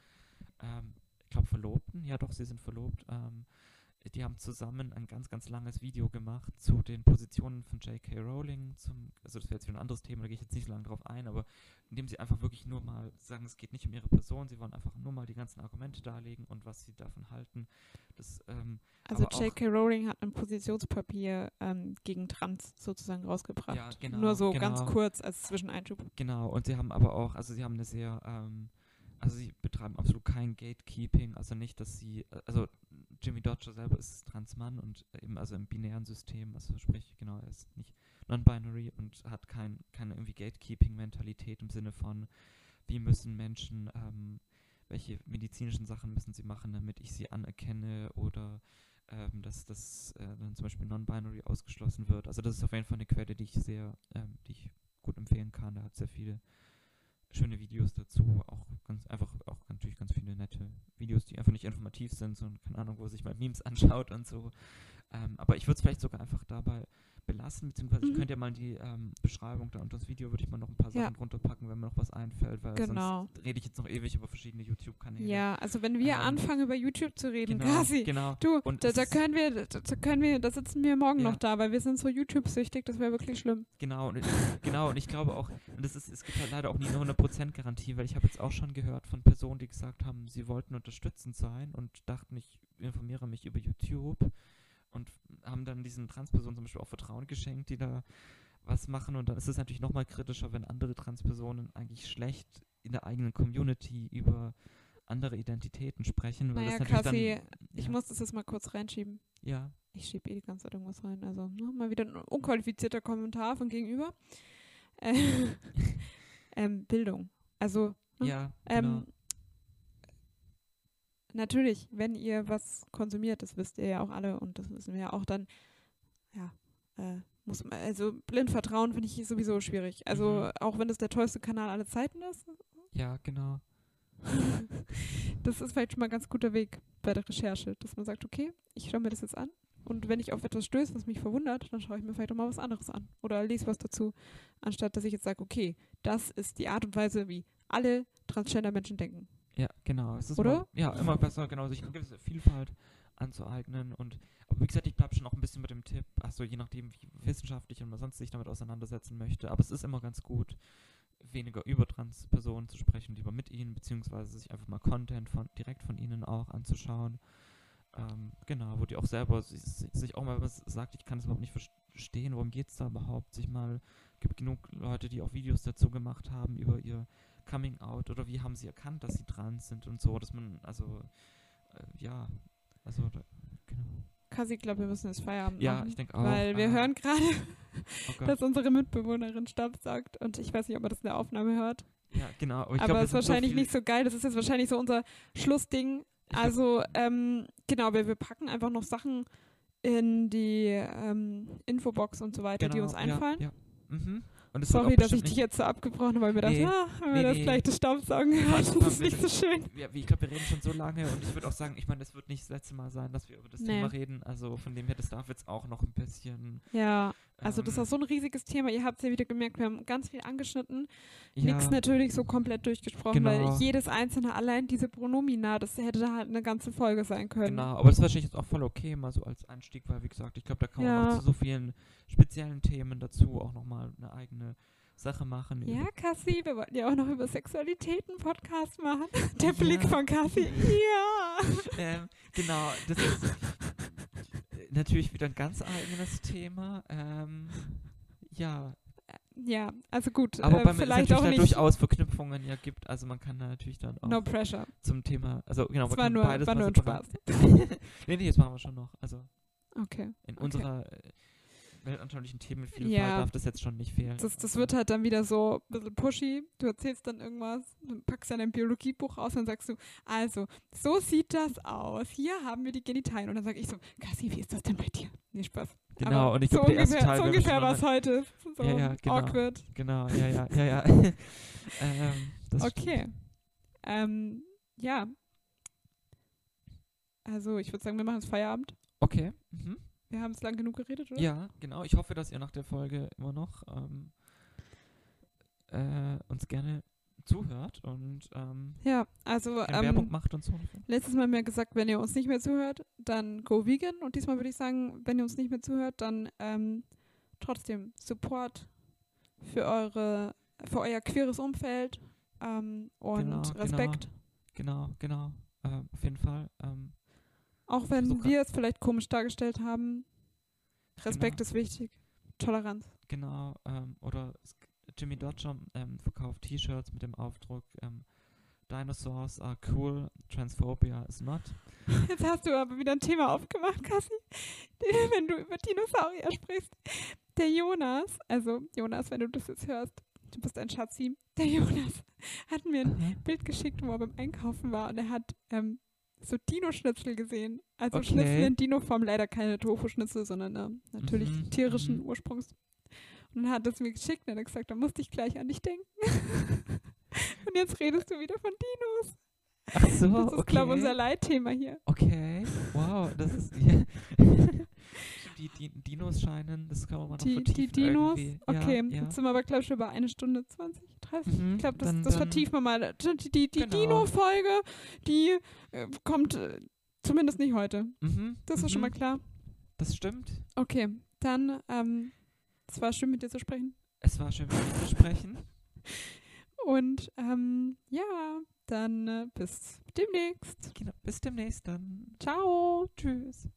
ähm, ich glaube, Verlobten, ja doch, sie sind verlobt, ähm, die haben zusammen ein ganz, ganz langes Video gemacht zu den Positionen von J.K. Rowling. Zum, also das wäre jetzt wieder ein anderes Thema, da gehe ich jetzt nicht so lange drauf ein, aber indem sie einfach wirklich nur mal sagen, es geht nicht um ihre Person, sie wollen einfach nur mal die ganzen Argumente darlegen und was sie davon halten. Das, ähm, also J.K. Rowling hat ein Positionspapier ähm, gegen Trans sozusagen rausgebracht. Ja, genau, nur so genau. ganz kurz als Zwischeneinschub. Genau, und sie haben aber auch, also sie haben eine sehr ähm, also sie betreiben absolut kein Gatekeeping, also nicht, dass sie, also Jimmy Dodger selber ist Transmann und eben also im binären System, also sprich, genau, er ist nicht non-binary und hat kein, keine irgendwie Gatekeeping-Mentalität im Sinne von, wie müssen Menschen, ähm, welche medizinischen Sachen müssen sie machen, damit ich sie anerkenne oder ähm, dass das äh, dann zum Beispiel non-binary ausgeschlossen wird. Also das ist auf jeden Fall eine Quelle, die ich sehr, ähm, die ich gut empfehlen kann. Er hat sehr viele schöne Videos dazu, auch ganz einfach, auch natürlich ganz viele nette Videos, die einfach nicht informativ sind, sondern keine Ahnung, wo sich mal Memes anschaut und so. Ähm, aber ich würde es vielleicht sogar einfach dabei belassen, beziehungsweise ich Mhm. könnte ja mal in die ähm, Beschreibung da unter das Video würde ich mal noch ein paar Ja. Sachen runterpacken, wenn mir noch was einfällt, weil Genau. sonst rede ich jetzt noch ewig über verschiedene YouTube-Kanäle. Ja, also wenn wir Ähm, anfangen über YouTube zu reden, genau, Kasi, genau. du, Und da, da können wir, da, können wir, da sitzen wir morgen Ja. noch da, weil wir sind so YouTube-süchtig, das wäre wirklich schlimm. Genau, und, genau, und ich glaube auch, und das ist, es gibt halt leider auch nie eine 100% Garantie, weil ich habe jetzt auch schon gehört von Personen, die gesagt haben, sie wollten unterstützend sein und dachten, ich informiere mich über YouTube und haben dann diesen Transpersonen zum Beispiel auch Vertrauen geschenkt, die da was machen und dann ist es natürlich nochmal kritischer, wenn andere Transpersonen eigentlich schlecht in der eigenen Community über andere Identitäten sprechen, weil Naja, das Kassi, dann, Ich ja, muss das jetzt mal kurz reinschieben. ja, Ich schiebe eh die ganze Zeit irgendwas rein. Also ne, mal wieder ein unqualifizierter Kommentar von gegenüber. Äh, ähm, Bildung. Also Hm? ja, genau. ähm, natürlich, wenn ihr was konsumiert, das wisst ihr ja auch alle und das wissen wir ja auch, dann ja, äh, muss man, also blind vertrauen finde ich sowieso schwierig. Also Mhm. auch wenn das der tollste Kanal aller Zeiten ist, ja, genau. das ist vielleicht schon mal ein ganz guter Weg bei der Recherche, dass man sagt, okay, ich schaue mir das jetzt an und wenn ich auf etwas stöße, was mich verwundert, dann schaue ich mir vielleicht auch mal was anderes an oder lese was dazu, anstatt dass ich jetzt sage, okay, das ist die Art und Weise, wie alle Transgender-Menschen denken. Ja, genau. Es ist Oder? Mal, ja, immer besser, genau, sich eine gewisse Vielfalt anzueignen. Und aber wie gesagt, ich bleibe schon auch ein bisschen mit dem Tipp, also je nachdem, wie wissenschaftlich und man sonst sich damit auseinandersetzen möchte. Aber es ist immer ganz gut, weniger über Transpersonen zu sprechen, lieber mit ihnen, beziehungsweise sich einfach mal Content von direkt von ihnen auch anzuschauen. Ähm, genau, wo die auch selber sich, sich auch mal was sagt, ich kann es überhaupt nicht verstehen, worum geht es da überhaupt, sich mal, gibt genug Leute, die auch Videos dazu gemacht haben über ihr Coming Out oder wie haben sie erkannt, dass sie trans sind und so, dass man, also, äh, ja, also, da, genau. Kasi, ich glaube, wir müssen jetzt Feierabend Ja, machen. ich denke auch. Weil wir ah, hören gerade, oh dass unsere Mitbewohnerin Staub sagt und ich weiß nicht, ob man das in der Aufnahme hört. Ja, genau. Aber, ich aber glaub, es ist wahrscheinlich so nicht so geil. Das ist jetzt wahrscheinlich so unser Schlussding. Also, ähm, genau, wir, wir packen einfach noch Sachen in die ähm, Infobox und so weiter, die genau, uns einfallen. Ja, ja. Mhm. Und Sorry, dass ich dich jetzt so abgebrochen habe, weil ich mir dachte, Nee, ah, wenn wir nee, das nee. gleich das Staubsaugen allem, das wir ist nicht so schön. Ja, ich glaube, wir reden schon so lange und ich würde auch sagen, ich meine, das wird nicht das letzte Mal sein, dass wir über das Nee. Thema reden. Also von dem her, das darf jetzt auch noch ein bisschen. Ja, also das ähm, ist so ein riesiges Thema. Ihr habt es ja wieder gemerkt, wir haben ganz viel angeschnitten. ja, Nichts natürlich so komplett durchgesprochen, weil Genau. jedes einzelne, allein diese Pronomina, das hätte da halt eine ganze Folge sein können. Genau, aber das ist wahrscheinlich jetzt auch voll okay, mal so als Einstieg, weil wie gesagt, ich glaube, da kann man Ja. noch zu so vielen speziellen Themen dazu auch nochmal eine eigene Sache machen. Ja, Cassie, wir wollten ja auch noch über Sexualität einen Podcast machen. Der Ja. Blick von Cassie, ja. ähm, genau, das ist natürlich wieder ein ganz eigenes Thema. Ähm, ja, Ja, also gut, aber äh, beim, es vielleicht natürlich auch da nicht. durchaus Verknüpfungen ja gibt. Also man kann da natürlich dann auch No pressure. zum Thema, also genau, Es man war kann nur, beides war nur ein Spaß. nee, nee, das machen wir schon noch. Also Okay. in Okay. unserer äh, weltanschaulichen Themenvielfalt Ja. darf das jetzt schon nicht fehlen. Das, das Also, wird halt dann wieder so ein bisschen pushy. Du erzählst dann irgendwas, packst dann ein Biologiebuch raus und sagst du, also, so sieht das aus. Hier haben wir die Genitalien. Und dann sage ich so, Cassie, wie ist das denn bei dir? Nee, Spaß. Genau, Aber und ich so glaube, ungefähr, Teil so ungefähr was heute ist. So Ja, ja, genau. awkward. Genau, ja, ja, ja, ja. ähm. Okay. Ähm, ja. Also, ich würde sagen, wir machen jetzt Feierabend. Okay. Mhm. Wir haben es lang genug geredet, oder? Ja, genau. Ich hoffe, dass ihr nach der Folge immer noch ähm, äh, uns gerne zuhört und ähm, Ja, also gerne Werbung ähm, macht und so. letztes Mal haben wir gesagt, wenn ihr uns nicht mehr zuhört, dann go vegan. Und diesmal würde ich sagen, wenn ihr uns nicht mehr zuhört, dann ähm, trotzdem Support für eure, für euer queeres Umfeld ähm, und Genau, genau. Respekt. Genau, genau. Ähm, auf jeden Fall. Auch wenn versuch wir es vielleicht komisch dargestellt haben. Respekt Genau. ist wichtig. Toleranz. genau. Ähm, oder Jimmy Dodger ähm, verkauft T-Shirts mit dem Aufdruck ähm, Dinosaurs are cool, Transphobia is not. Jetzt hast du aber wieder ein Thema aufgemacht, Kassi. Wenn du über Dinosaurier sprichst. Der Jonas, also Jonas, wenn du das jetzt hörst, du bist ein Schatzi. Der Jonas hat mir ein Mhm. Bild geschickt, wo er beim Einkaufen war und er hat ähm, so Dino-Schnitzel gesehen. Also Okay. Schnitzel in Dino-Form, leider keine Tofu-Schnitzel, sondern ähm, natürlich Mhm, tierischen mhm. Ursprungs. Und dann hat er es mir geschickt und hat gesagt, da musste ich gleich an dich denken. und jetzt redest du wieder von Dinos. Ach so, Das ist, glaube ich, okay. unser Leitthema hier. Okay, wow, das ist. Die, Di Dinos scheinen, das kann man mal noch Die, vertiefen. die Dinos? irgendwie. Okay, ja, ja. jetzt sind wir aber, glaube ich, schon über eine Stunde 20, 30. Mhm, Ich glaube, das, dann- das vertiefen wir mal. Die, die, die Genau. Dino-Folge, die äh, kommt äh, zumindest nicht heute. Mhm, Das ist schon mal mhm, klar. Das stimmt. Okay, dann, ähm, es war schön mit dir zu sprechen. Es war schön, mit dir zu sprechen. Und ähm, ja, dann äh, bis demnächst. Genau, bis demnächst dann. Ciao. Tschüss.